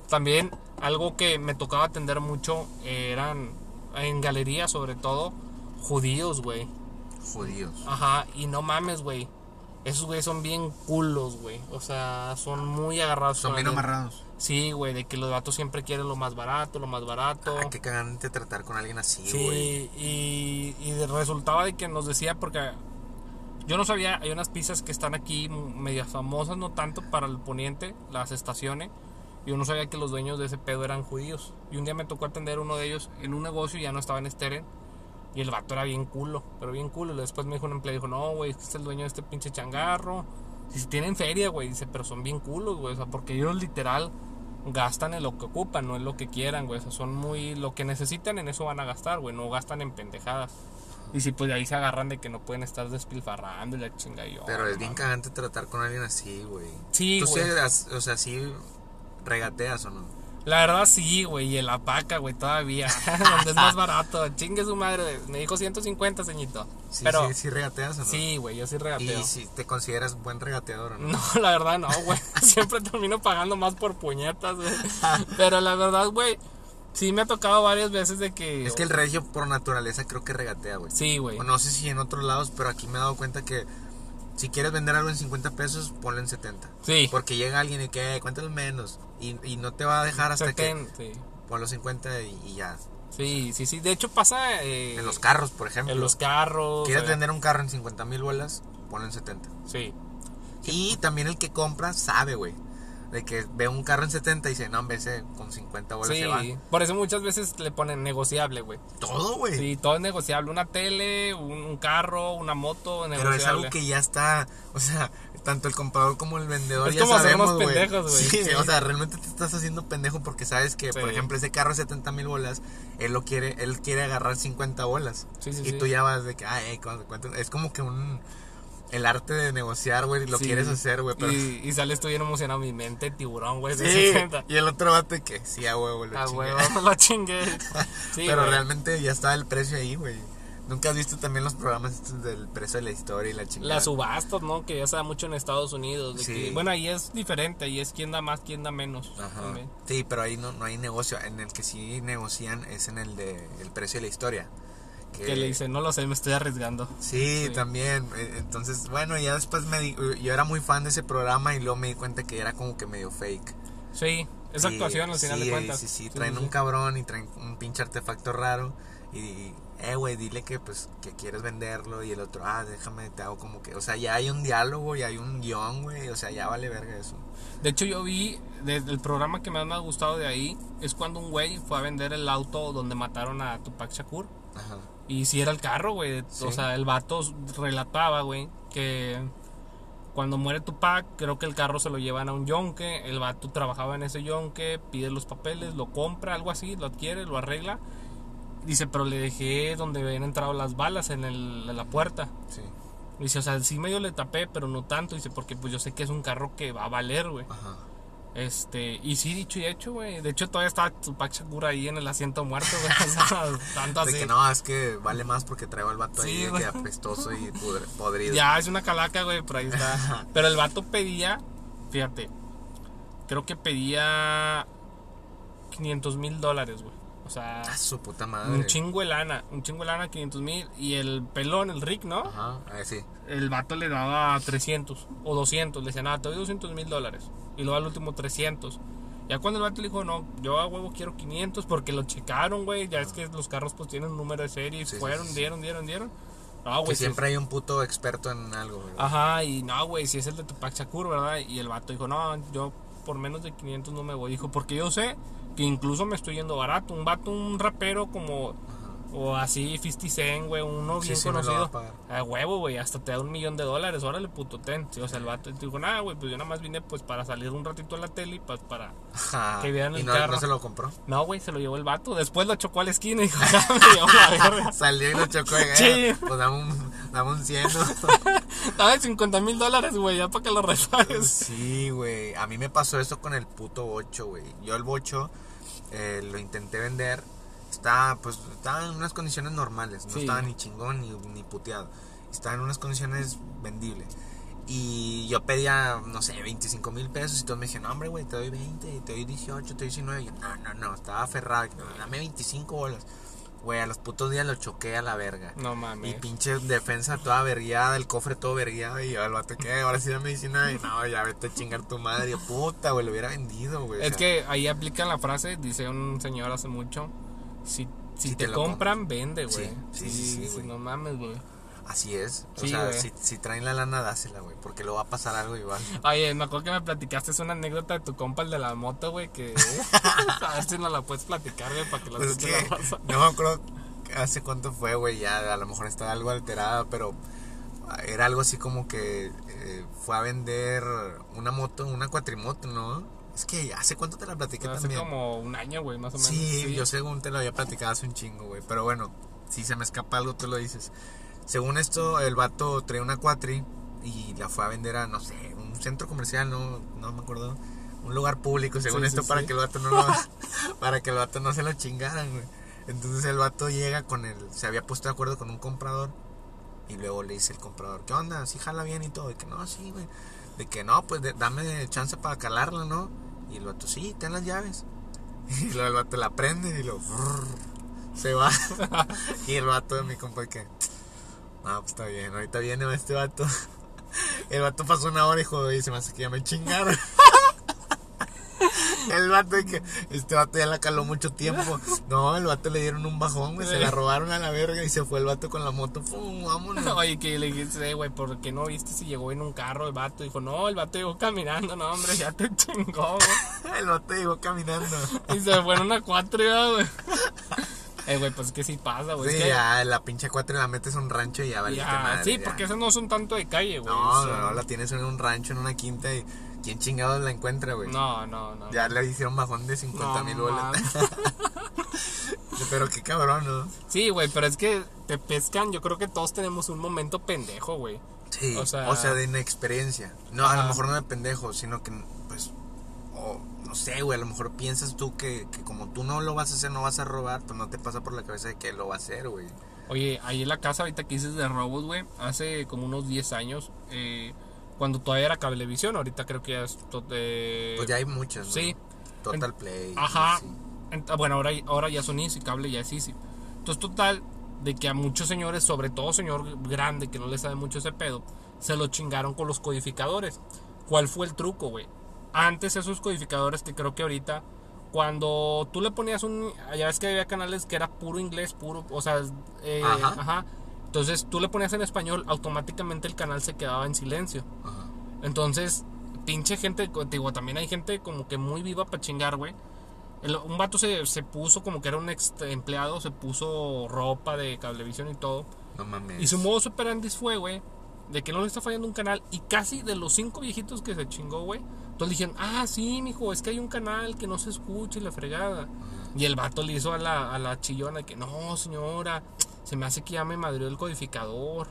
también algo que me tocaba atender mucho eran en galerías sobre todo judíos, güey. Judíos. Ajá, y no mames, güey. Esos güey son bien culos, güey. O sea, son muy agarrados. Son bien amarrados. Sí, güey, de que los vatos siempre quieren lo más barato, lo más barato. Hay que cagante tratar con alguien así, Sí, güey. y, y de- resultaba de que nos decía, porque yo no sabía, hay unas pizzas que están aquí medias famosas, no tanto para el poniente, las estaciones. Yo no sabía que los dueños de ese pedo eran judíos. Y un día me tocó atender uno de ellos en un negocio y ya no estaba en Steren. Y el vato era bien culo, pero bien culo. Y después me dijo un empleado, dijo, no, güey, este es el dueño de este pinche changarro. Si tienen feria, güey, dice, pero son bien culos, güey. O sea, porque ellos literal gastan en lo que ocupan, no en lo que quieran, güey. O sea, son muy... Lo que necesitan en eso van a gastar, güey. No gastan en pendejadas. Y si pues de ahí se agarran de que no pueden estar despilfarrando y la chinga yo. Pero es bien cagante tratar con alguien así, güey. Sí, Tú sí, güey. o sea, sí regateas o no. La verdad sí, güey. Y el apaca, güey, todavía. Donde es más barato. Chingue su madre. Me dijo 150, ceñito. Sí, Pero sí, sí regateas o no. sí, güey, yo sí regateo. Y si te consideras buen regateador o no. No, la verdad no, güey. Siempre termino pagando más por puñetas, güey. Pero la verdad, güey, sí me ha tocado varias veces de que... Es que el regio por naturaleza creo que regatea, güey. Sí, güey. O no sé si en otros lados, pero aquí me he dado cuenta que si quieres vender algo en 50 pesos, ponlo en 70. Sí. Porque llega alguien y que, cuéntalo menos. Y, y no te va a dejar hasta Seten- que sí. ponlo 50 y, y ya. sí, sí, sí. De hecho pasa... eh, En los carros, por ejemplo. En los carros. Quieres eh, vender un carro en 50 mil bolas, ponlo en 70. Sí. Y también el que compra sabe, güey. De que ve un carro en 70 y dice, no, hombre, ese con 50 bolas se va. Sí. Por eso muchas veces le ponen negociable, güey. Todo, güey. Sí, todo es negociable. Una tele, un, un carro, una moto, negociable. Pero es algo que ya está, o sea, tanto el comprador como el vendedor Es ya como sabemos, güey. pendejos, güey. Sí, Sí. o sea, realmente te estás haciendo pendejo porque sabes que, por ejemplo, ese carro de 70 mil bolas, él lo quiere, él quiere agarrar 50 bolas. Sí, y tú ya vas de que, ay, ¿cuánto- cuánto? es como que un, el arte de negociar, güey, lo Sí. quieres hacer, güey, pero... Y, y sales tú bien emocionado, mi mente, tiburón, güey. Sí, 60. y el otro vato que, sí, a huevo, lo chingué. güey, me lo chingué. Sí, pero realmente ya está el precio ahí, güey. Nunca has visto también los programas estos del precio de la historia y la chingada. Las subastas, ¿no? Que ya se da mucho en Estados Unidos. de Sí. que- bueno, ahí es diferente. Ahí es quién da más, quién da menos. Ajá. también. Sí, pero ahí no, no hay negocio. En el que sí negocian es en el de el precio de la historia. Que le dice, no lo sé, me estoy arriesgando. Sí, Sí. también. Eh, Entonces, bueno, ya después me di- yo era muy fan de ese programa y luego me di cuenta que era como que medio fake. Sí, es Sí, actuación al final de cuentas. Sí, sí, traen un cabrón y traen un pinche artefacto raro y, eh, güey, dile que pues que quieres venderlo y el otro, ah, déjame, te hago como que, o sea, ya hay un diálogo y hay un guion, güey, o sea, ya vale verga eso. De hecho, yo vi, desde el programa que más me ha gustado de ahí, es cuando un güey fue a vender el auto donde mataron a Tupac Shakur. Ajá. Y si era el carro, güey. Sí. O sea, el vato relataba, güey, que cuando muere Tupac, creo que el carro se lo llevan a un yonque. El vato trabajaba en ese yonque, pide los papeles, lo compra, algo así, lo adquiere, lo arregla. Dice, pero le dejé donde habían entrado las balas en, el, en la puerta. Sí. Dice, o sea, sí medio le tapé, pero no tanto. Dice, porque pues yo sé que es un carro que va a valer, güey. Ajá. Este, y sí, dicho y hecho, güey. De hecho, todavía estaba Tupac Shakur ahí en el asiento muerto, güey. O sea, tanto De así. que no, es que vale más porque traigo al vato Sí, ahí de güey. que apestoso y pudre- podrido. Ya, es una calaca, güey, pero ahí está. Pero el vato pedía, fíjate, creo que pedía 500 mil dólares, güey. Sea, Ah, su puta madre. un chingo de lana, un chingo de lana, 500 mil. Y el pelón, el Rick, ¿no? Ajá, ah, sí. El vato le daba 300 o 200. Le decía, nada, te doy 200 mil dólares. Y luego al último 300. Ya cuando el vato le dijo, no, yo a huevo quiero 500 porque lo checaron, güey. Ya es que los carros pues tienen un número de serie y Sí, fueron, sí, sí. dieron, dieron, dieron. No, Que güey, siempre hay un puto experto en algo, güey. Ajá, y no, güey, si es el de Tupac Shakur, ¿verdad? Y el vato dijo, no, yo por menos de 500 no me voy. Dijo, porque yo sé que incluso me estoy yendo barato. Un vato, un rapero como, o así, 50 Cent, güey, uno Sí, bien sí conocido. a huevo, güey, hasta te da un millón de dólares. Órale, puto, ten. Sí, o sea, el vato dijo, nada, güey, pues yo nada más vine pues para salir un ratito a la tele y pues para... Ajá. que vean y el no, carro. no se lo compró. No, güey, se lo llevó el vato. Después lo chocó a la esquina y dijo, me. Salió y lo chocó. y, Sí. eh, Pues dame un, dame un 100, ¿no? Dame 50 mil dólares, güey, ya para que lo repares. Sí, güey. A mí me pasó eso con el puto bocho, güey. Yo el bocho eh, lo intenté vender. Está, pues, estaba en unas condiciones normales. No Sí. estaba ni chingón ni, ni puteado. Estaba en unas condiciones vendibles. Y yo pedía, no sé, 25 mil pesos. Y todos me dijeron, no, hombre, güey, te doy 20, te doy 18, te doy 19. Y yo, no, no, no, estaba aferrado. Dame 25 bolas. Güey, a los putos días lo choqué a la verga. No Y mames. pinche defensa toda vergueada, el cofre todo vergueado. Y yo, el vato, ¿qué? Ahora sí dame 19. Y no, ya vete a chingar tu madre. Puta, güey, lo hubiera vendido, güey. o Es sea, que ahí aplican la frase, dice un señor hace mucho, si, si, Si te, te compran, vende, güey. Sí, sí, sí, sí, no mames, güey. Así es. O sea, si, si traen la lana, dásela, güey. Porque luego va a pasar algo igual. Oye, me acuerdo que me platicaste es una anécdota de tu compa, el de la moto, güey, que... a ver si nos la puedes platicar, güey, para que la Pues es que la raza. no me acuerdo hace cuánto fue, güey. Ya a lo mejor estaba algo alterada, pero era algo así como que eh, fue a vender una moto, una cuatrimoto, ¿no? Es que hace cuánto te la platiqué Hace también. como un año, güey, más o menos. Sí, yo según te lo había platicado hace un chingo, güey. Pero bueno, si se me escapa algo, tú lo dices. Según esto, el vato traía una cuatri y la fue a vender a, no sé, un centro comercial, no, no me acuerdo. Un lugar público, según Sí, esto, sí, para que el vato no lo, para que el vato no se lo chingaran, güey. Entonces el vato llega con el, se había puesto de acuerdo con un comprador y luego le dice el comprador, ¿qué onda? ¿Sí jala bien y todo? Y que no, sí, güey. De que no, pues de- dame chance para calarla, ¿no? Y el vato, sí, ten las llaves. Y luego el vato la prende y lo se va. y el vato de mi compa que, no, pues está bien, ahorita viene este vato. El vato pasó una hora y dijo, y se me hace que ya me chingaron. El vato que este vato ya la caló mucho tiempo. No, el vato le dieron un bajón, güey. Se la robaron a la verga y se fue el vato con la moto. ¡Pum! Vámonos. Oye, que le dijiste, "Eh, güey, ¿por qué no viste si llegó en un carro el vato? Dijo, no, el vato llegó caminando, no, hombre, ya te chingó, güey. El vato llegó caminando. Y se fue en una cuatro, güey. Eh, güey, pues es que sí pasa, güey. Sí, es que- ya la pinche cuatro la metes a un rancho y ya valiste ya, madre, sí, ya. porque esos no son tanto de calle, güey. No, son- no, la tienes en un rancho, en una quinta y ¿quién chingados la encuentra, güey? no, no, no. Ya le hicieron bajón de 50 No, mil bolas. Pero qué cabrón, ¿no? Sí, güey, pero es que te pescan. Yo creo que todos tenemos un momento pendejo, güey. Sí, O o sea- sea, de inexperiencia. No, a lo mejor no de pendejo, sino que, pues, o no sé, güey, a lo mejor piensas tú que, que como tú no lo vas a hacer, no vas a robar, pues no te pasa por la cabeza de que lo va a hacer, güey. Oye, ahí en la casa ahorita que dices de robos, güey, hace como unos 10 años, eh, cuando todavía era cablevisión, ahorita creo que ya es... eh, Pues ya hay muchas, ¿no? sí. Total Play. Ajá. sí. Ent- ah, Bueno, ahora, ahora ya son Easy, cable ya es Easy. Entonces, total, de que a muchos señores, sobre todo señor grande que no le sabe mucho ese pedo, se lo chingaron con los codificadores. ¿Cuál fue el truco, güey? Antes esos codificadores que creo que ahorita, cuando tú le ponías un... Ya ves que había canales que era puro inglés, puro... O sea, eh, Ajá. ajá. Entonces tú le ponías en español, automáticamente el canal se quedaba en silencio. Ajá. Entonces, pinche gente, te digo, también hay gente como que muy viva para chingar, güey. El- un vato se, se puso como que era un ex empleado, se puso ropa de cablevisión y todo. No mames. Y su modo operandis fue, güey, de que no le está fallando un canal. Y casi de los cinco viejitos que se chingó, güey, todos dijeron, ah, sí, mijo, es que hay un canal que no se escucha y la fregada. Y el vato le hizo a la, a la chillona que, no, señora, se me hace que ya me madrió el codificador.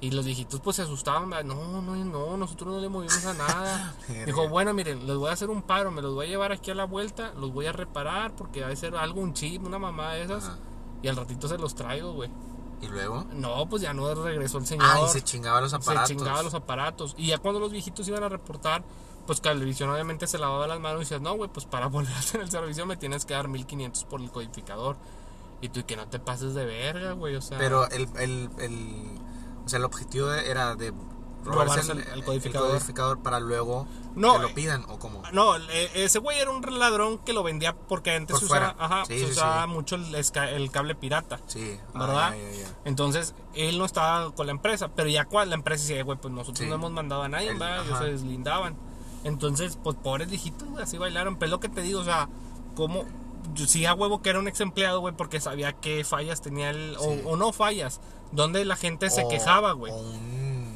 Y los viejitos pues se asustaban, no, no, no, nosotros no le movimos a nada. Dijo, bueno, miren, les voy a hacer un paro, me los voy a llevar aquí a la vuelta, los voy a reparar porque va a ser algo, un chip, una mamá de esas. Ajá. Y al ratito se los traigo, güey. ¿Y luego? No, pues ya no regresó el señor. Ah, y se chingaba los aparatos. Se chingaba los aparatos. Y ya cuando los viejitos iban a reportar, pues Cablevisión obviamente se lavaba las manos y decía, no, güey, pues para volver a hacer el servicio me tienes que dar 1500 por el codificador. Y tú, y que no te pases de verga, güey, o sea. Pero el, el, el, o sea, el objetivo era de Robarse robarse el- el codificador. codificador para luego No, que lo eh, pidan o cómo. No, e- ese güey era un ladrón que lo vendía porque antes Por se usaba, ajá, Sí, se sí, usaba sí. mucho el, cable pirata. Sí, ah, ¿verdad? ya, ya, ya. Entonces, él no estaba con la empresa, pero ya cuando la empresa decía, güey, pues nosotros no hemos mandado a nadie, ¿verdad? Ellos se deslindaban. Entonces, pues pobres viejitos, así bailaron. Pero es lo que te digo, o sea, como yo sí a huevo que era un ex empleado, güey, porque sabía qué fallas tenía el, Sí. o, o no fallas, donde la gente se O- quejaba, güey. O un,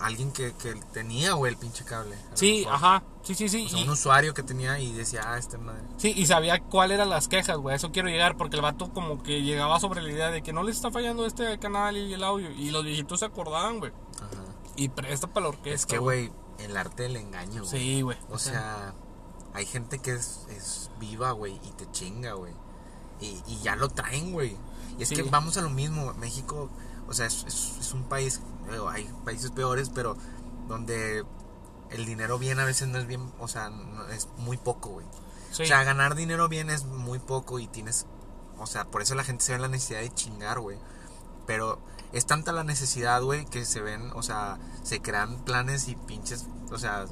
alguien que, que tenía, güey, el pinche cable. Sí, ajá, sí, sí, sí. O sea, y- un usuario que tenía y decía, ah, esta madre. Sí, y sabía cuáles eran las quejas, güey. a Eso quiero llegar porque el vato como que llegaba sobre la idea de que no les está fallando este canal y el audio. Y los viejitos se acordaban, güey. Ajá. Y presta para la orquesta. Es que, güey, el arte del engaño, güey. Sí, güey. O sea, hay gente que es, es viva, güey, y te chinga, güey. Y, y ya lo traen, güey. Y es Sí. que vamos a lo mismo. México, o sea, es, es- es un país, digo, hay países peores, pero donde el dinero bien a veces no es bien, o sea, no- es muy poco, güey. Sí. O sea, ganar dinero bien es muy poco y tienes, o sea, por eso la gente se ve la necesidad de chingar, güey. Pero es tanta la necesidad, güey, que se ven, o sea, se crean planes y pinches, o sea,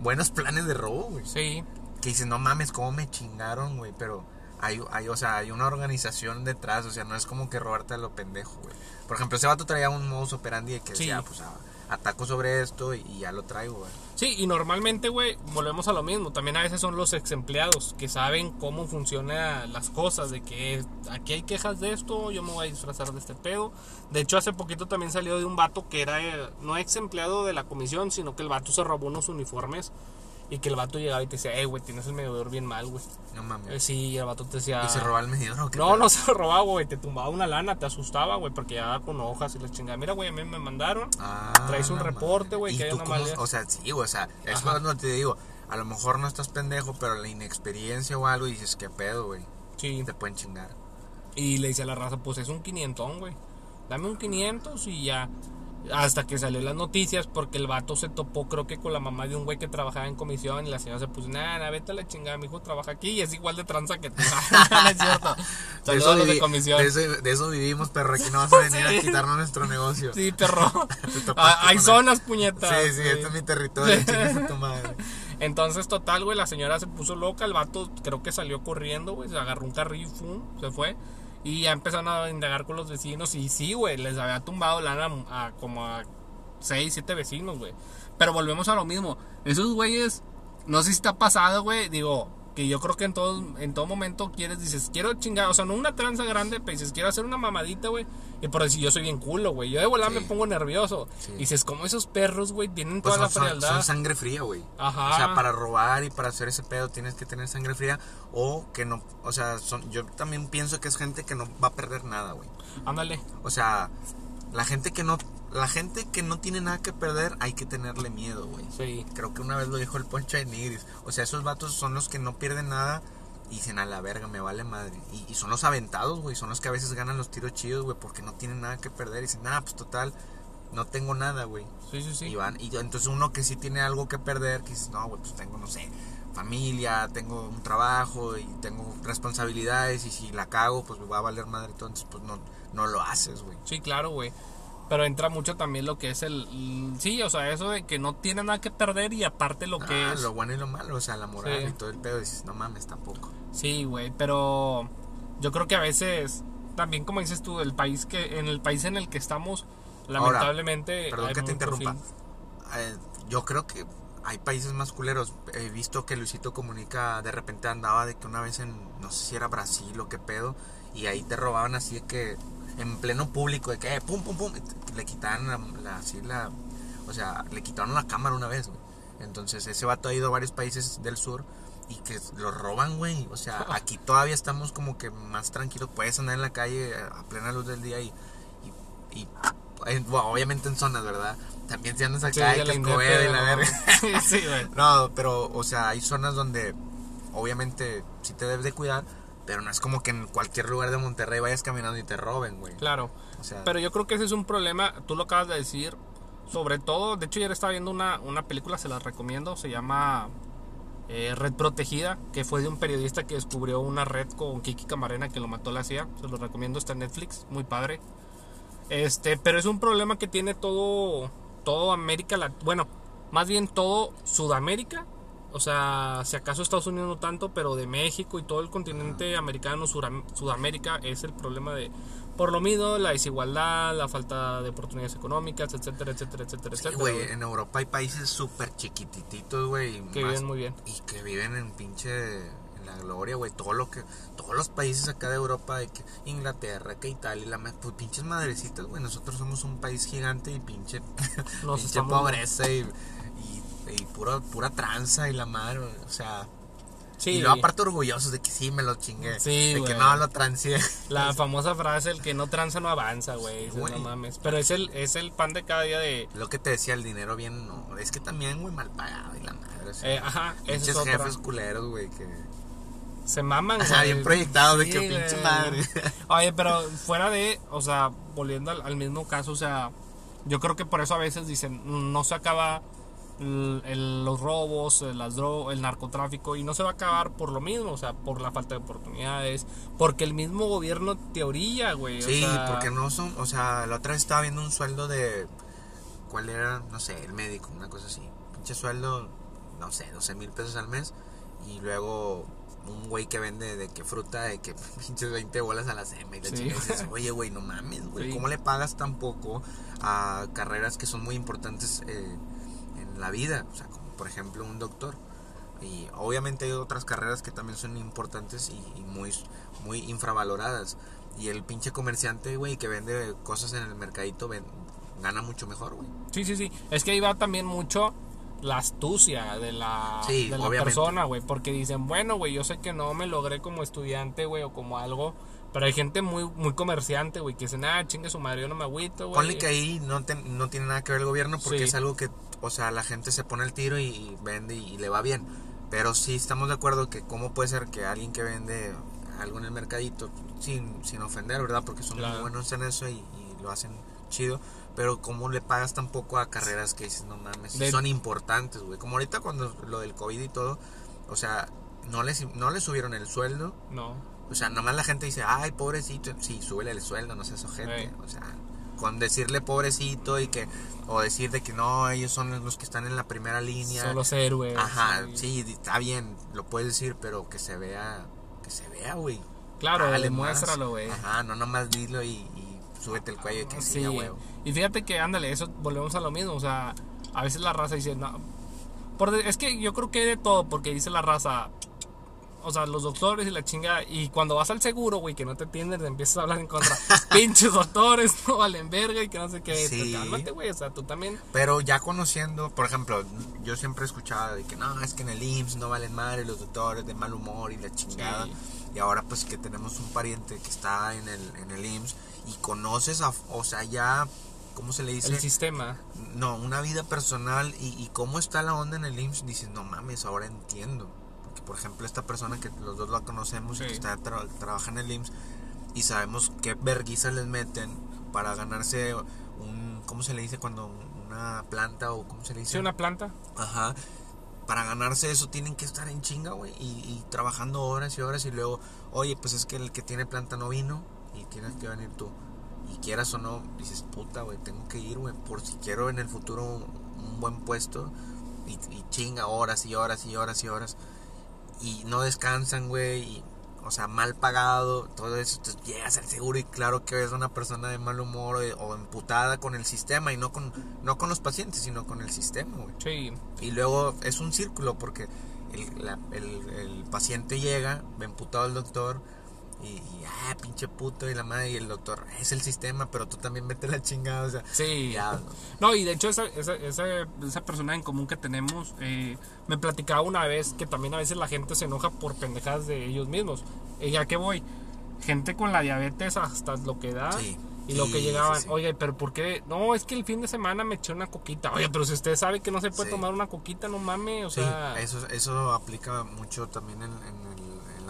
buenos planes de robo, güey. Sí. Que dices, no mames, cómo me chingaron, güey, pero hay, hay, o sea, hay una organización detrás, o sea, no es como que robarte a lo pendejo, güey. Por ejemplo, ese vato traía un modus operandi de que Sí. decía, pues, ataco sobre esto y, y ya lo traigo, güey. Sí, y normalmente, güey, volvemos a lo mismo. También a veces son los ex empleados que saben cómo funcionan las cosas. De que aquí hay quejas de esto, yo me voy a disfrazar de este pedo. De hecho, hace poquito también salió de un vato que era eh, no ex empleado de la comisión, sino que el vato se robó unos uniformes. Y que el vato llegaba y te decía, eh, güey, tienes el medidor bien mal, güey. No mames. Eh, sí, el vato te decía. ¿Y se roba el medidor o qué No, pedo? no se lo robaba, güey. Te tumbaba una lana, te asustaba, güey, porque ya con hojas y la chingada. Mira, güey, a mí me mandaron. Ah, Traes un no reporte, güey, ¿Y que hay una maldad. O sea, sí, güey, o sea, es cuando te digo, a lo mejor no estás pendejo, pero la inexperiencia o algo, y dices, ¿qué pedo, güey? Sí. Te pueden chingar. Y le dice a la raza, pues es un 500, güey. Dame un 500 y ya. Hasta que salió las noticias porque el vato se topó creo que con la mamá de un güey que trabajaba en comisión y la señora se puso, nada, vete a la chingada, mi hijo trabaja aquí y es igual de tranza que tú. no es cierto. De Saludos eso, a los de comisión. de eso- de eso vivimos, perro. Aquí no vas a venir Sí. a quitarnos nuestro negocio. Sí, perro. Ah, hay zonas, puñetas. Sí, sí, este es mi territorio. a tu madre. Entonces, total, güey, la señora se puso loca, el vato creo que salió corriendo, güey, se agarró un carrillo y ¡fum! se fue. Y ya empezaron a indagar con los vecinos y sí, güey, les había tumbado lana a como a 6, 7 vecinos, güey. Pero volvemos a lo mismo. Esos güeyes, no sé si está pasado, güey, digo, Porque yo creo que en todo, en todo momento quieres, dices, quiero chingar, o sea, no una tranza grande, pero dices, quiero hacer una mamadita, güey. Y por decir, yo soy bien culo, güey. Yo de volar me pongo nervioso. Sí. Y dices, como esos perros, güey, tienen Pues toda son, la son- frialdad. son sangre fría, güey. Ajá. O sea, para robar y para hacer ese pedo tienes que tener sangre fría o que no, o sea, son, yo también pienso que es gente que no va a perder nada, güey. Ándale. O sea, la gente que no, la gente que no tiene nada que perder hay que tenerle miedo, güey. Sí. Creo que una vez lo dijo el Poncho de Nigris. O sea, esos vatos son los que no pierden nada y dicen a la verga, me vale madre. Y, y son los aventados, güey. Son los que a veces ganan los tiros chidos, güey, porque no tienen nada que perder. Y dicen, nada, pues total, no tengo nada, güey. Sí, sí, sí. Y van, y entonces uno que sí tiene algo que perder, que dices, no, güey, pues tengo, no sé, familia, tengo un trabajo y tengo responsabilidades y si la cago, pues me va a valer madre. Entonces, pues no, no lo haces, güey. Sí, claro, güey. Pero entra mucho también lo que es el... el- Sí, o sea, eso de que no tiene nada que perder y aparte lo que Ah, es... lo bueno y lo malo, o sea, la moral Sí. y todo el pedo, dices, no mames, tampoco. Sí, güey, pero yo creo que a veces también como dices tú, el país que en el país en el que estamos lamentablemente Perdón que te interrumpa. Eh, yo creo que hay países más culeros. He visto que Luisito Comunica de repente andaba de que una vez en, no sé si era Brasil o qué pedo, y ahí te robaban así de que en pleno público, de que eh, pum, pum, pum, le quitaban la, la- así la, o sea, le quitaron la cámara una vez, güey. Entonces ese vato ha ido a varios países del sur y que lo roban, güey. O sea, aquí todavía estamos como que más tranquilos. Puedes andar en la calle a plena luz del día y, y, y, bueno, obviamente en zonas, ¿verdad? También si andas Sí, acá de y que Escobedo y la verga. Sí, sí, güey. No, pero, o sea, hay zonas donde obviamente sí te debes de cuidar, pero no es como que en cualquier lugar de Monterrey vayas caminando y te roben, güey. Claro. O sea, Pero yo creo que ese es un problema, tú lo acabas de decir, sobre todo, de hecho ayer estaba viendo una, una película, se la recomiendo, se llama eh, Red Protegida, que fue de un periodista que descubrió una red con Kiki Camarena que lo mató la CIA, se lo recomiendo, está en Netflix, muy padre. Este, pero es un problema que tiene todo, todo América, bueno, más bien todo Sudamérica, o sea, si acaso Estados Unidos no tanto, pero de México y todo el continente americano, Suram- Sudamérica, es el problema de, por lo mismo, la desigualdad, la falta de oportunidades económicas, etcétera, etcétera, etcétera, sí, etcétera. güey, en Europa hay países súper chiquitititos, güey. que más- viven muy bien. Y que viven en pinche, en la gloria, güey. Todo lo que, todos los países acá de Europa, de que Inglaterra, que Italia, la, pues pinches madrecitas, güey. Nosotros somos un país gigante y pinche, Nos pinche estamos- pobreza y, y, pura, pura tranza y la madre, o sea. Sí, Y luego aparte orgullosos de que sí me lo chingué. Sí, de que no lo transié. la famosa frase, el que no tranza no avanza, güey, güey. no mames. Pero es el, es el pan de cada día de... Lo que te decía, el dinero bien, no. Es que también, güey, mal pagado y la madre. sea, eh, ajá, pinches es jefes culeros, güey, que. Se maman, güey. bien proyectados de Sí, que pinche madre. Oye, pero fuera de, o sea, volviendo al, al mismo caso, o sea, yo creo que por eso a veces dicen, no se acaba el- el- los robos, el, las dro- el narcotráfico, y no se va a acabar por lo mismo, o sea, por la falta de oportunidades, porque el mismo gobierno te orilla, güey. o Sí, sea, porque no son. O sea, la otra vez estaba viendo un sueldo de. ¿Cuál era? No sé, el médico, una cosa así. Pinche sueldo, no sé, 12 mil pesos al mes. Y luego un güey que vende de que fruta, de que pinches 20 bolas a la sema. Y Sí. dices, oye, güey, no mames, güey. Sí. ¿Cómo le pagas tan poco a carreras que son muy importantes eh, la vida? O sea, como por ejemplo un doctor. Y obviamente hay otras carreras que también son importantes y, y muy, muy infravaloradas. Y el pinche comerciante, güey, que vende cosas en el mercadito, ven- gana mucho mejor, güey. Sí, sí, sí. Es que ahí va también mucho la astucia de la, Sí, de la persona, güey. Porque dicen, bueno, güey, yo sé que no me logré como estudiante, güey, o como algo. Pero hay gente muy muy comerciante, güey, que dicen, ah, chingue su madre, yo no me agüito, güey. Ponle que ahí no, te- no tiene nada que ver el gobierno porque Sí. es algo que, o sea, la gente se pone el tiro y, vende y, le va bien. Pero sí estamos de acuerdo que cómo puede ser que alguien que vende algo en el mercadito, sin, sin ofender, ¿verdad? Porque son Claro. muy buenos en eso y, y lo hacen chido. Pero cómo le pagas tampoco a carreras que dices, no mames, De- son importantes, güey. Como ahorita cuando lo del COVID y todo, o sea, no les, no les subieron el sueldo. No. O sea, nomás la gente dice, ay, pobrecito. Sí, súbele el sueldo, no seas ojete. Ey. O sea, con decirle pobrecito y que, o decir de que no, ellos son los que están en la primera línea. Son los héroes. Ajá, sí. sí, está bien, lo puedes decir, pero que se vea, que se vea, güey. Claro, Dale demuéstralo, güey. Ajá, no nomás dilo y, y súbete el cuello y que sí, huevo. y fíjate que, ándale, eso volvemos a lo mismo, o sea, a veces la raza dice, no, por es que yo creo que hay de todo, porque dice la raza, o sea, los doctores y la chinga. Y cuando vas al seguro, güey, que no te atienden, te empiezas a hablar en contra. Pinches doctores, no valen verga y que no sé qué. Sí. Cálmate, güey, o sea, tú también. Pero ya conociendo, por ejemplo, yo siempre escuchaba de que no, es que en el IMSS no valen madre los doctores de mal humor y la chingada. Sí. Y ahora pues que tenemos un pariente que está en el, en el IMSS y conoces a, o sea, ya, ¿cómo se le dice? El sistema. No, una vida personal y, y cómo está la onda en el IMSS, dices, no mames, ahora entiendo. Porque, por ejemplo, esta persona que los dos la conocemos y Sí. que está, tra- trabaja en el IMSS y sabemos qué verguizas les meten para ganarse un, ¿cómo se le dice cuando una planta o cómo se le dice? Sí, una planta. Ajá. Para ganarse eso tienen que estar en chinga, güey. Y, y trabajando horas y horas y luego, oye, pues es que el que tiene planta no vino y tienes que venir tú. Y quieras o no, dices, puta, güey, tengo que ir, güey, por si quiero en el futuro un, un buen puesto. Y, y chinga horas y horas y horas y horas. Y no descansan, güey. Y, o sea, mal pagado, todo eso. Entonces llegas al seguro y claro que es una persona de mal humor o, o emputada con el sistema. Y no con, no con los pacientes, sino con el sistema, güey. Sí. Y luego es un círculo porque el, la- el- el paciente llega, ve emputado al doctor y, y, ah, pinche puto y la madre y el doctor, es el sistema, pero tú también vete la chingada, o sea, Sí. ya, No, y de hecho esa, esa, esa, esa persona en común que tenemos eh, me platicaba una vez que también a veces la gente se enoja por pendejadas de ellos mismos. ¿Y a qué voy? Gente con la diabetes hasta lo que da. Sí, Y lo que llegaban, sí, oye, pero ¿por qué? No, es que el fin de semana me eché una coquita. Oye, pero si usted sabe que no se puede tomar una coquita, no mames. O sea, eso, eso aplica mucho también en, en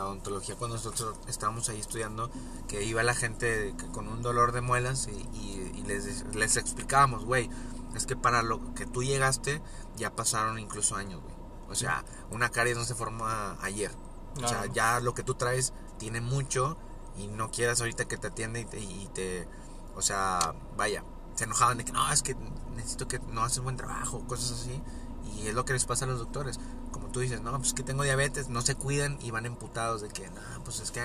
la odontología cuando nosotros estábamos ahí estudiando, que iba la gente con un dolor de muelas y, y- y les, les explicábamos, güey, es que para lo que tú llegaste ya pasaron incluso años, güey. O sea, una caries no se forma ayer. O sea, ya lo que tú traes tiene mucho y no quieras ahorita que te atienda y te, y te- o sea, vaya, se enojaban de que no, es que necesito que no haces buen trabajo, cosas así. Y es lo que les pasa a los doctores. Como tú dices, no, pues que tengo diabetes, no se cuidan y van emputados de que, no, pues es que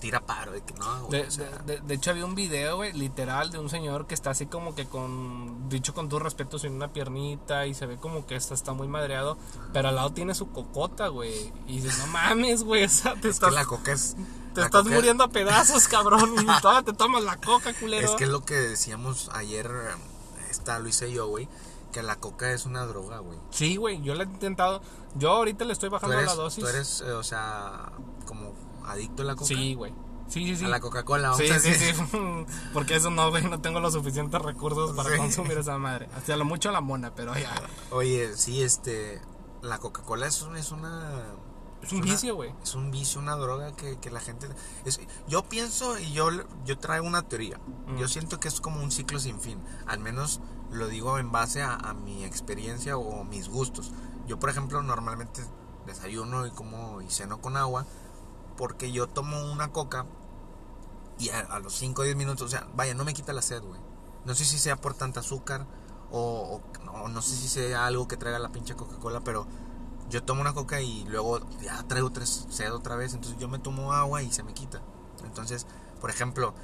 tira paro, de que no, güey, De, o sea, de- de- de hecho, había un video, güey, literal, de un señor que está así como que con, dicho con todo respeto, sin una piernita y se ve como que está, está muy madreado, pero al lado tiene su cocota, güey. Y dices, no mames, güey, o sea, te es que estás, la coca es... te estás coca- muriendo a pedazos, cabrón, y todavía te tomas la coca, culero. Es que es lo que decíamos ayer, esta lo hice yo, güey, que la coca es una droga, güey. Sí, güey, yo lo he intentado. Yo ahorita le estoy bajando eres, la dosis. tú eres, eh, o sea, como adicto a la coca. Sí, güey. Sí, sí, sí. A la Coca-Cola, Sí, sí, sí. Porque eso no, güey, no tengo los suficientes recursos para Sí. consumir esa madre. Hasta lo mucho la mona, pero ya. Oye, sí, este, la Coca-Cola es, un- es una... Es un una- vicio, güey. Es un vicio, una droga que, que la gente... Es, yo pienso y yo, yo traigo una teoría. Mm. Yo siento que es como un ciclo sin fin. Al menos lo digo en base a, mi experiencia o mis gustos. Yo, por ejemplo, normalmente desayuno y como y ceno con agua porque yo tomo una coca y a, los 5 o 10 minutos, o sea, vaya, no me quita la sed, güey. No sé si sea por tanta azúcar o, no sé si sea algo que traiga la pinche Coca-Cola, pero yo tomo una coca y luego ya traigo tres, sed otra vez, entonces yo me tomo agua y se me quita. Entonces, por ejemplo,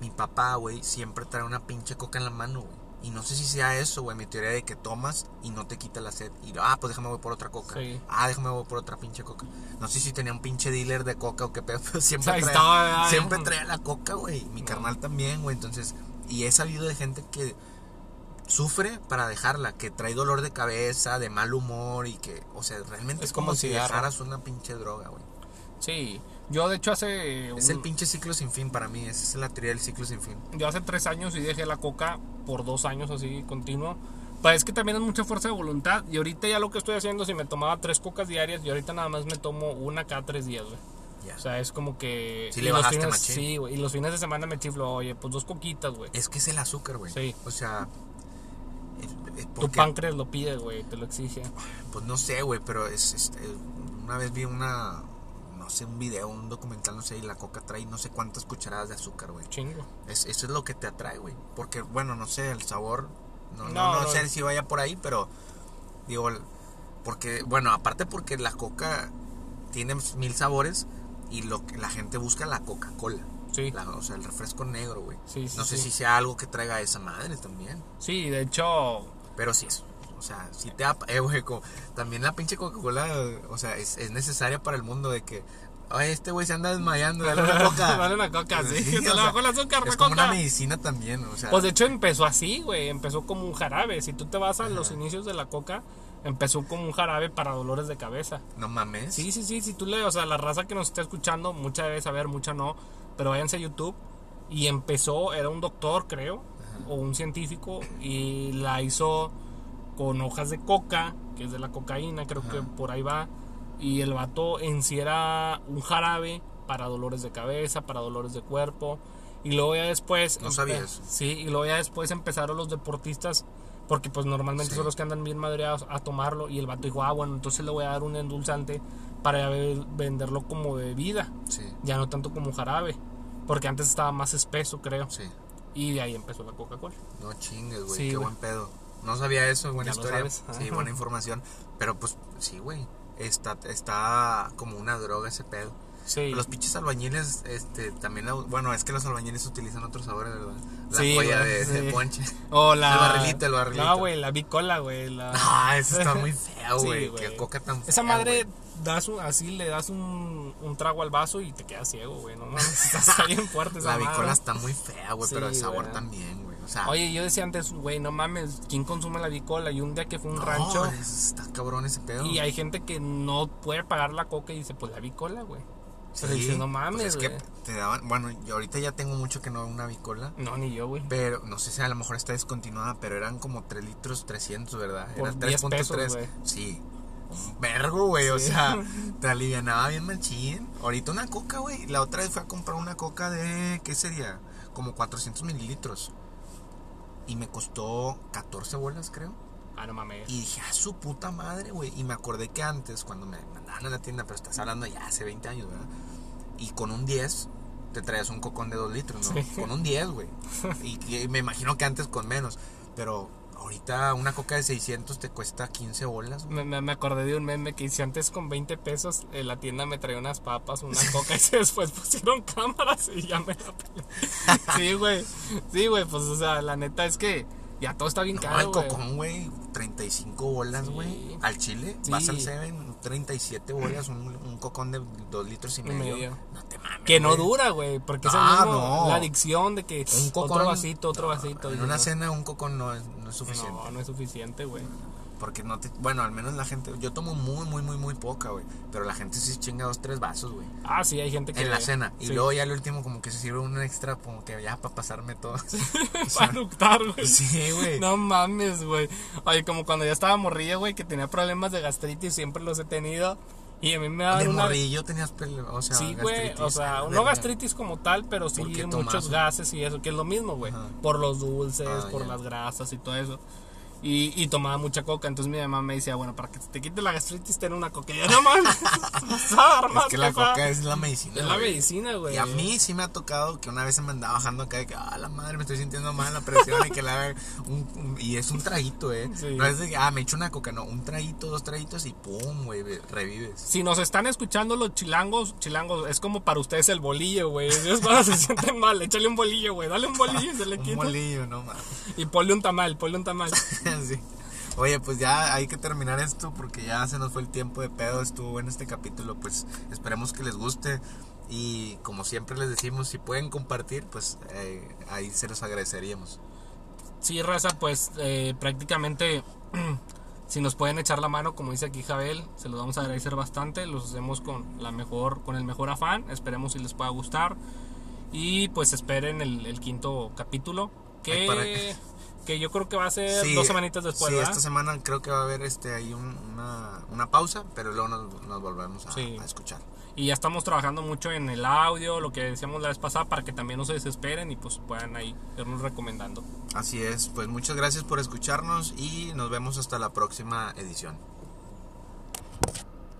mi papá, güey, siempre trae una pinche coca en la mano, güey. Y no sé si sea eso, güey, mi teoría de que tomas y no te quita la sed. Y, ah, pues déjame voy por otra coca. Sí. Ah, déjame voy por otra pinche coca. No sé si tenía un pinche dealer de coca o qué pedo, pero siempre traía, estaba, siempre traía la coca, güey. Mi No. carnal también, güey. Entonces, y he sabido de gente que sufre para dejarla, que trae dolor de cabeza, de mal humor y que, o sea, realmente Es como, como si dejaras una pinche droga, güey. Sí. Yo, de hecho, hace. Es un- el pinche ciclo sin fin para mí, esa es la teoría del ciclo sin fin. Yo hace tres años y dejé la coca por dos años así continuo. Pues es que también es mucha fuerza de voluntad. Y ahorita ya lo que estoy haciendo, si me tomaba tres cocas diarias, y ahorita nada más me tomo una cada tres días, güey. Ya. O sea, es como que. Sí le bajaste fines-. Sí, güey. Y los fines de semana me chiflo, oye, pues dos coquitas, güey. Es que es el azúcar, güey. Sí. O sea, es- es Tu porque- páncreas lo pide, güey, te lo exige. Pues no sé, güey, pero es, es- eh, una vez vi una, sé, un video, un documental, no sé, y la coca trae no sé cuántas cucharadas de azúcar, güey. Chingo. Es, eso es lo que te atrae, güey. Porque, bueno, no sé, el sabor, no, no, No, sé si vaya por ahí, pero digo, porque, bueno, aparte porque la coca tiene mil sabores y lo que la gente busca la Coca-Cola. Sí. La- o sea, el refresco negro, güey. Sí, sí, no sé si sea algo que traiga esa madre también. Sí, de hecho, Pero sí es. O sea, si te... ap- Eh, güey, como- también la pinche Coca-Cola, o sea, es, es necesaria para el mundo de que... Ay, este güey se anda desmayando, dale una coca. Dale una coca, sí, se o le bajó el azúcar, Es como coca. una medicina también, o sea... Pues de hecho empezó así, güey. Empezó como un jarabe. Si tú te vas a los inicios de la coca, empezó como un jarabe para dolores de cabeza. no mames. Sí, sí, sí. Si tú le, o sea, la raza que nos está escuchando, mucha debe saber, mucha no. Pero váyanse a YouTube. Y empezó, era un doctor, creo, o un científico, y la hizo con hojas de coca, que es de la cocaína, creo que por ahí va. Y el vato en sí era un jarabe para dolores de cabeza, para dolores de cuerpo. Y luego ya después... No empe- sabía eso. Sí, y luego ya después empezaron los deportistas, porque pues normalmente Sí. son los que andan bien madreados a tomarlo. Y el vato dijo, ah, bueno, entonces le voy a dar un endulzante para ve- venderlo como bebida, Sí, ya no tanto como jarabe. Porque antes estaba más espeso, creo. sí. Y de ahí empezó la Coca-Cola. No chingues, güey, Sí, qué güey. buen pedo. No sabía eso, buena Ya historia. Sí, buena información. Pero pues, sí, güey. Está, está como una droga ese pedo. Sí. Los pinches albañiles, este, también, la- bueno, es que los albañiles utilizan otros sabores, ¿verdad? La Sí, joya de, de sí. ponche. O la... El barrilito, el barrilito. No, güey, la bicola, güey. La... Ah, eso está muy feo, Sí, güey. güey. Qué coca tan fea, Esa madre, das un- así le das un, un trago al vaso y te quedas ciego, güey. No mames, está bien fuerte esa La madre. bicola está muy fea, güey, Sí, pero el sabor también, güey. O sea, Oye, yo decía antes, güey, no mames, ¿quién consume la bicola? Y un día que fue un no, rancho es- está cabrón ese pedo. y hay gente que no puede pagar la coca y dice, pues la bicola, güey. Pero dice, no pues mames, es que te daban, bueno, yo ahorita ya tengo mucho que no veo una bicola. No, ni yo, güey. Pero no sé si a lo mejor está descontinuada, pero eran como 3 litros 300, ¿verdad? Por Eran 10 pesos, güey. Sí. Un vergo, güey. O Sí. sea, te alivianaba bien machín. Ahorita una coca, güey. La otra vez fue a comprar una coca de, ¿qué sería? Como 400 mililitros. Y me costó 14 bolas, creo. Ah, no mames. Y dije, a su puta madre, güey. Y me acordé que antes, cuando me mandaban a la tienda, pero estás hablando ya hace 20 años, ¿verdad? Y con un 10 te traías un cocón de 2 litros, ¿no? Sí. Con un 10, güey. Y, y me imagino que antes con menos. Pero ahorita una coca de 600 te cuesta 15 bolas. Me, me- me acordé de un meme que hice antes con 20 pesos en la tienda me traía unas papas, una coca y después pusieron cámaras y ya me la pelé. Sí, güey. Sí, güey, pues o sea, la neta es que ya todo está bien No, caro, güey. cocón, güey, 35 bolas, Sí. güey. Al chile, Sí. vas al 7, 37 bolas, un, un cocón de 2 litros y medio. medio. No mames. Que no dura, güey, porque es el Ah, mismo, no. la adicción de que Un cocón. otro vasito, otro vasito. En una no. cena, un cocón no es, no es suficiente. No, no es suficiente, güey. Porque no te. Bueno, al menos la gente. Yo tomo muy, muy, muy, muy poca, güey. Pero la gente sí chinga dos, tres vasos, güey. Ah, sí, hay gente que... En la cena. Y sí. luego ya el último, como que se sirve un extra, como que ya para pasarme todo. Para eructar, güey. sí, güey. No mames, güey. Oye, como cuando yo estaba morrilla, güey, que tenía problemas de gastritis, siempre los he tenido. Y a mí me De daban una... morrillo tenías pele- o sea, Sí, güey, o sea, no gastritis como tal, pero sí ¿Por qué muchos gases y eso, que es lo mismo, güey. Por los dulces, Ah, por las grasas y todo eso. Y, y tomaba mucha coca, entonces mi mamá me decía, bueno, para que te quite la gastritis, ten una coca. Y yo, no mames, Es que la coca es la medicina. Es la medicina, güey. Y a mí sí me ha tocado que una vez se me andaba bajando acá de que, ah, la madre, me estoy sintiendo mal la presión y que la un, un- y es un traguito, eh. Sí. No es de que, ah, me echo una coca, no, un traguito, dos traguitos y pum, güey, revives. Si nos están escuchando los chilangos, chilangos, es como para ustedes el bolillo, güey. Dios cuando se sienten mal, échale un bolillo, güey. Dale un bolillo y se le Un quita. molillo, no mames. Y ponle un tamal, ponle un tamal. Sí. Oye, pues ya hay que terminar esto porque ya se nos fue el tiempo de pedo. Estuvo bueno este capítulo. Pues esperemos que les guste. Y como siempre les decimos, si pueden compartir, pues eh, ahí se los agradeceríamos. Sí, raza, pues eh, prácticamente si nos pueden echar la mano, como dice aquí Jabel, se los vamos a agradecer bastante. Los hacemos con la mejor, con el mejor afán. Esperemos si les pueda gustar. Y pues esperen el, el quinto capítulo. Que, Ay, para- que yo creo que va a ser Sí, dos semanitas después, sí, ¿verdad? esta semana creo que va a haber este ahí un- una, una pausa, pero luego nos, nos volvemos a, Sí. a escuchar. Y ya estamos trabajando mucho en el audio, lo que decíamos la vez pasada, para que también no se desesperen y pues puedan ahí irnos recomendando. Así es, pues muchas gracias por escucharnos y nos vemos hasta la próxima edición.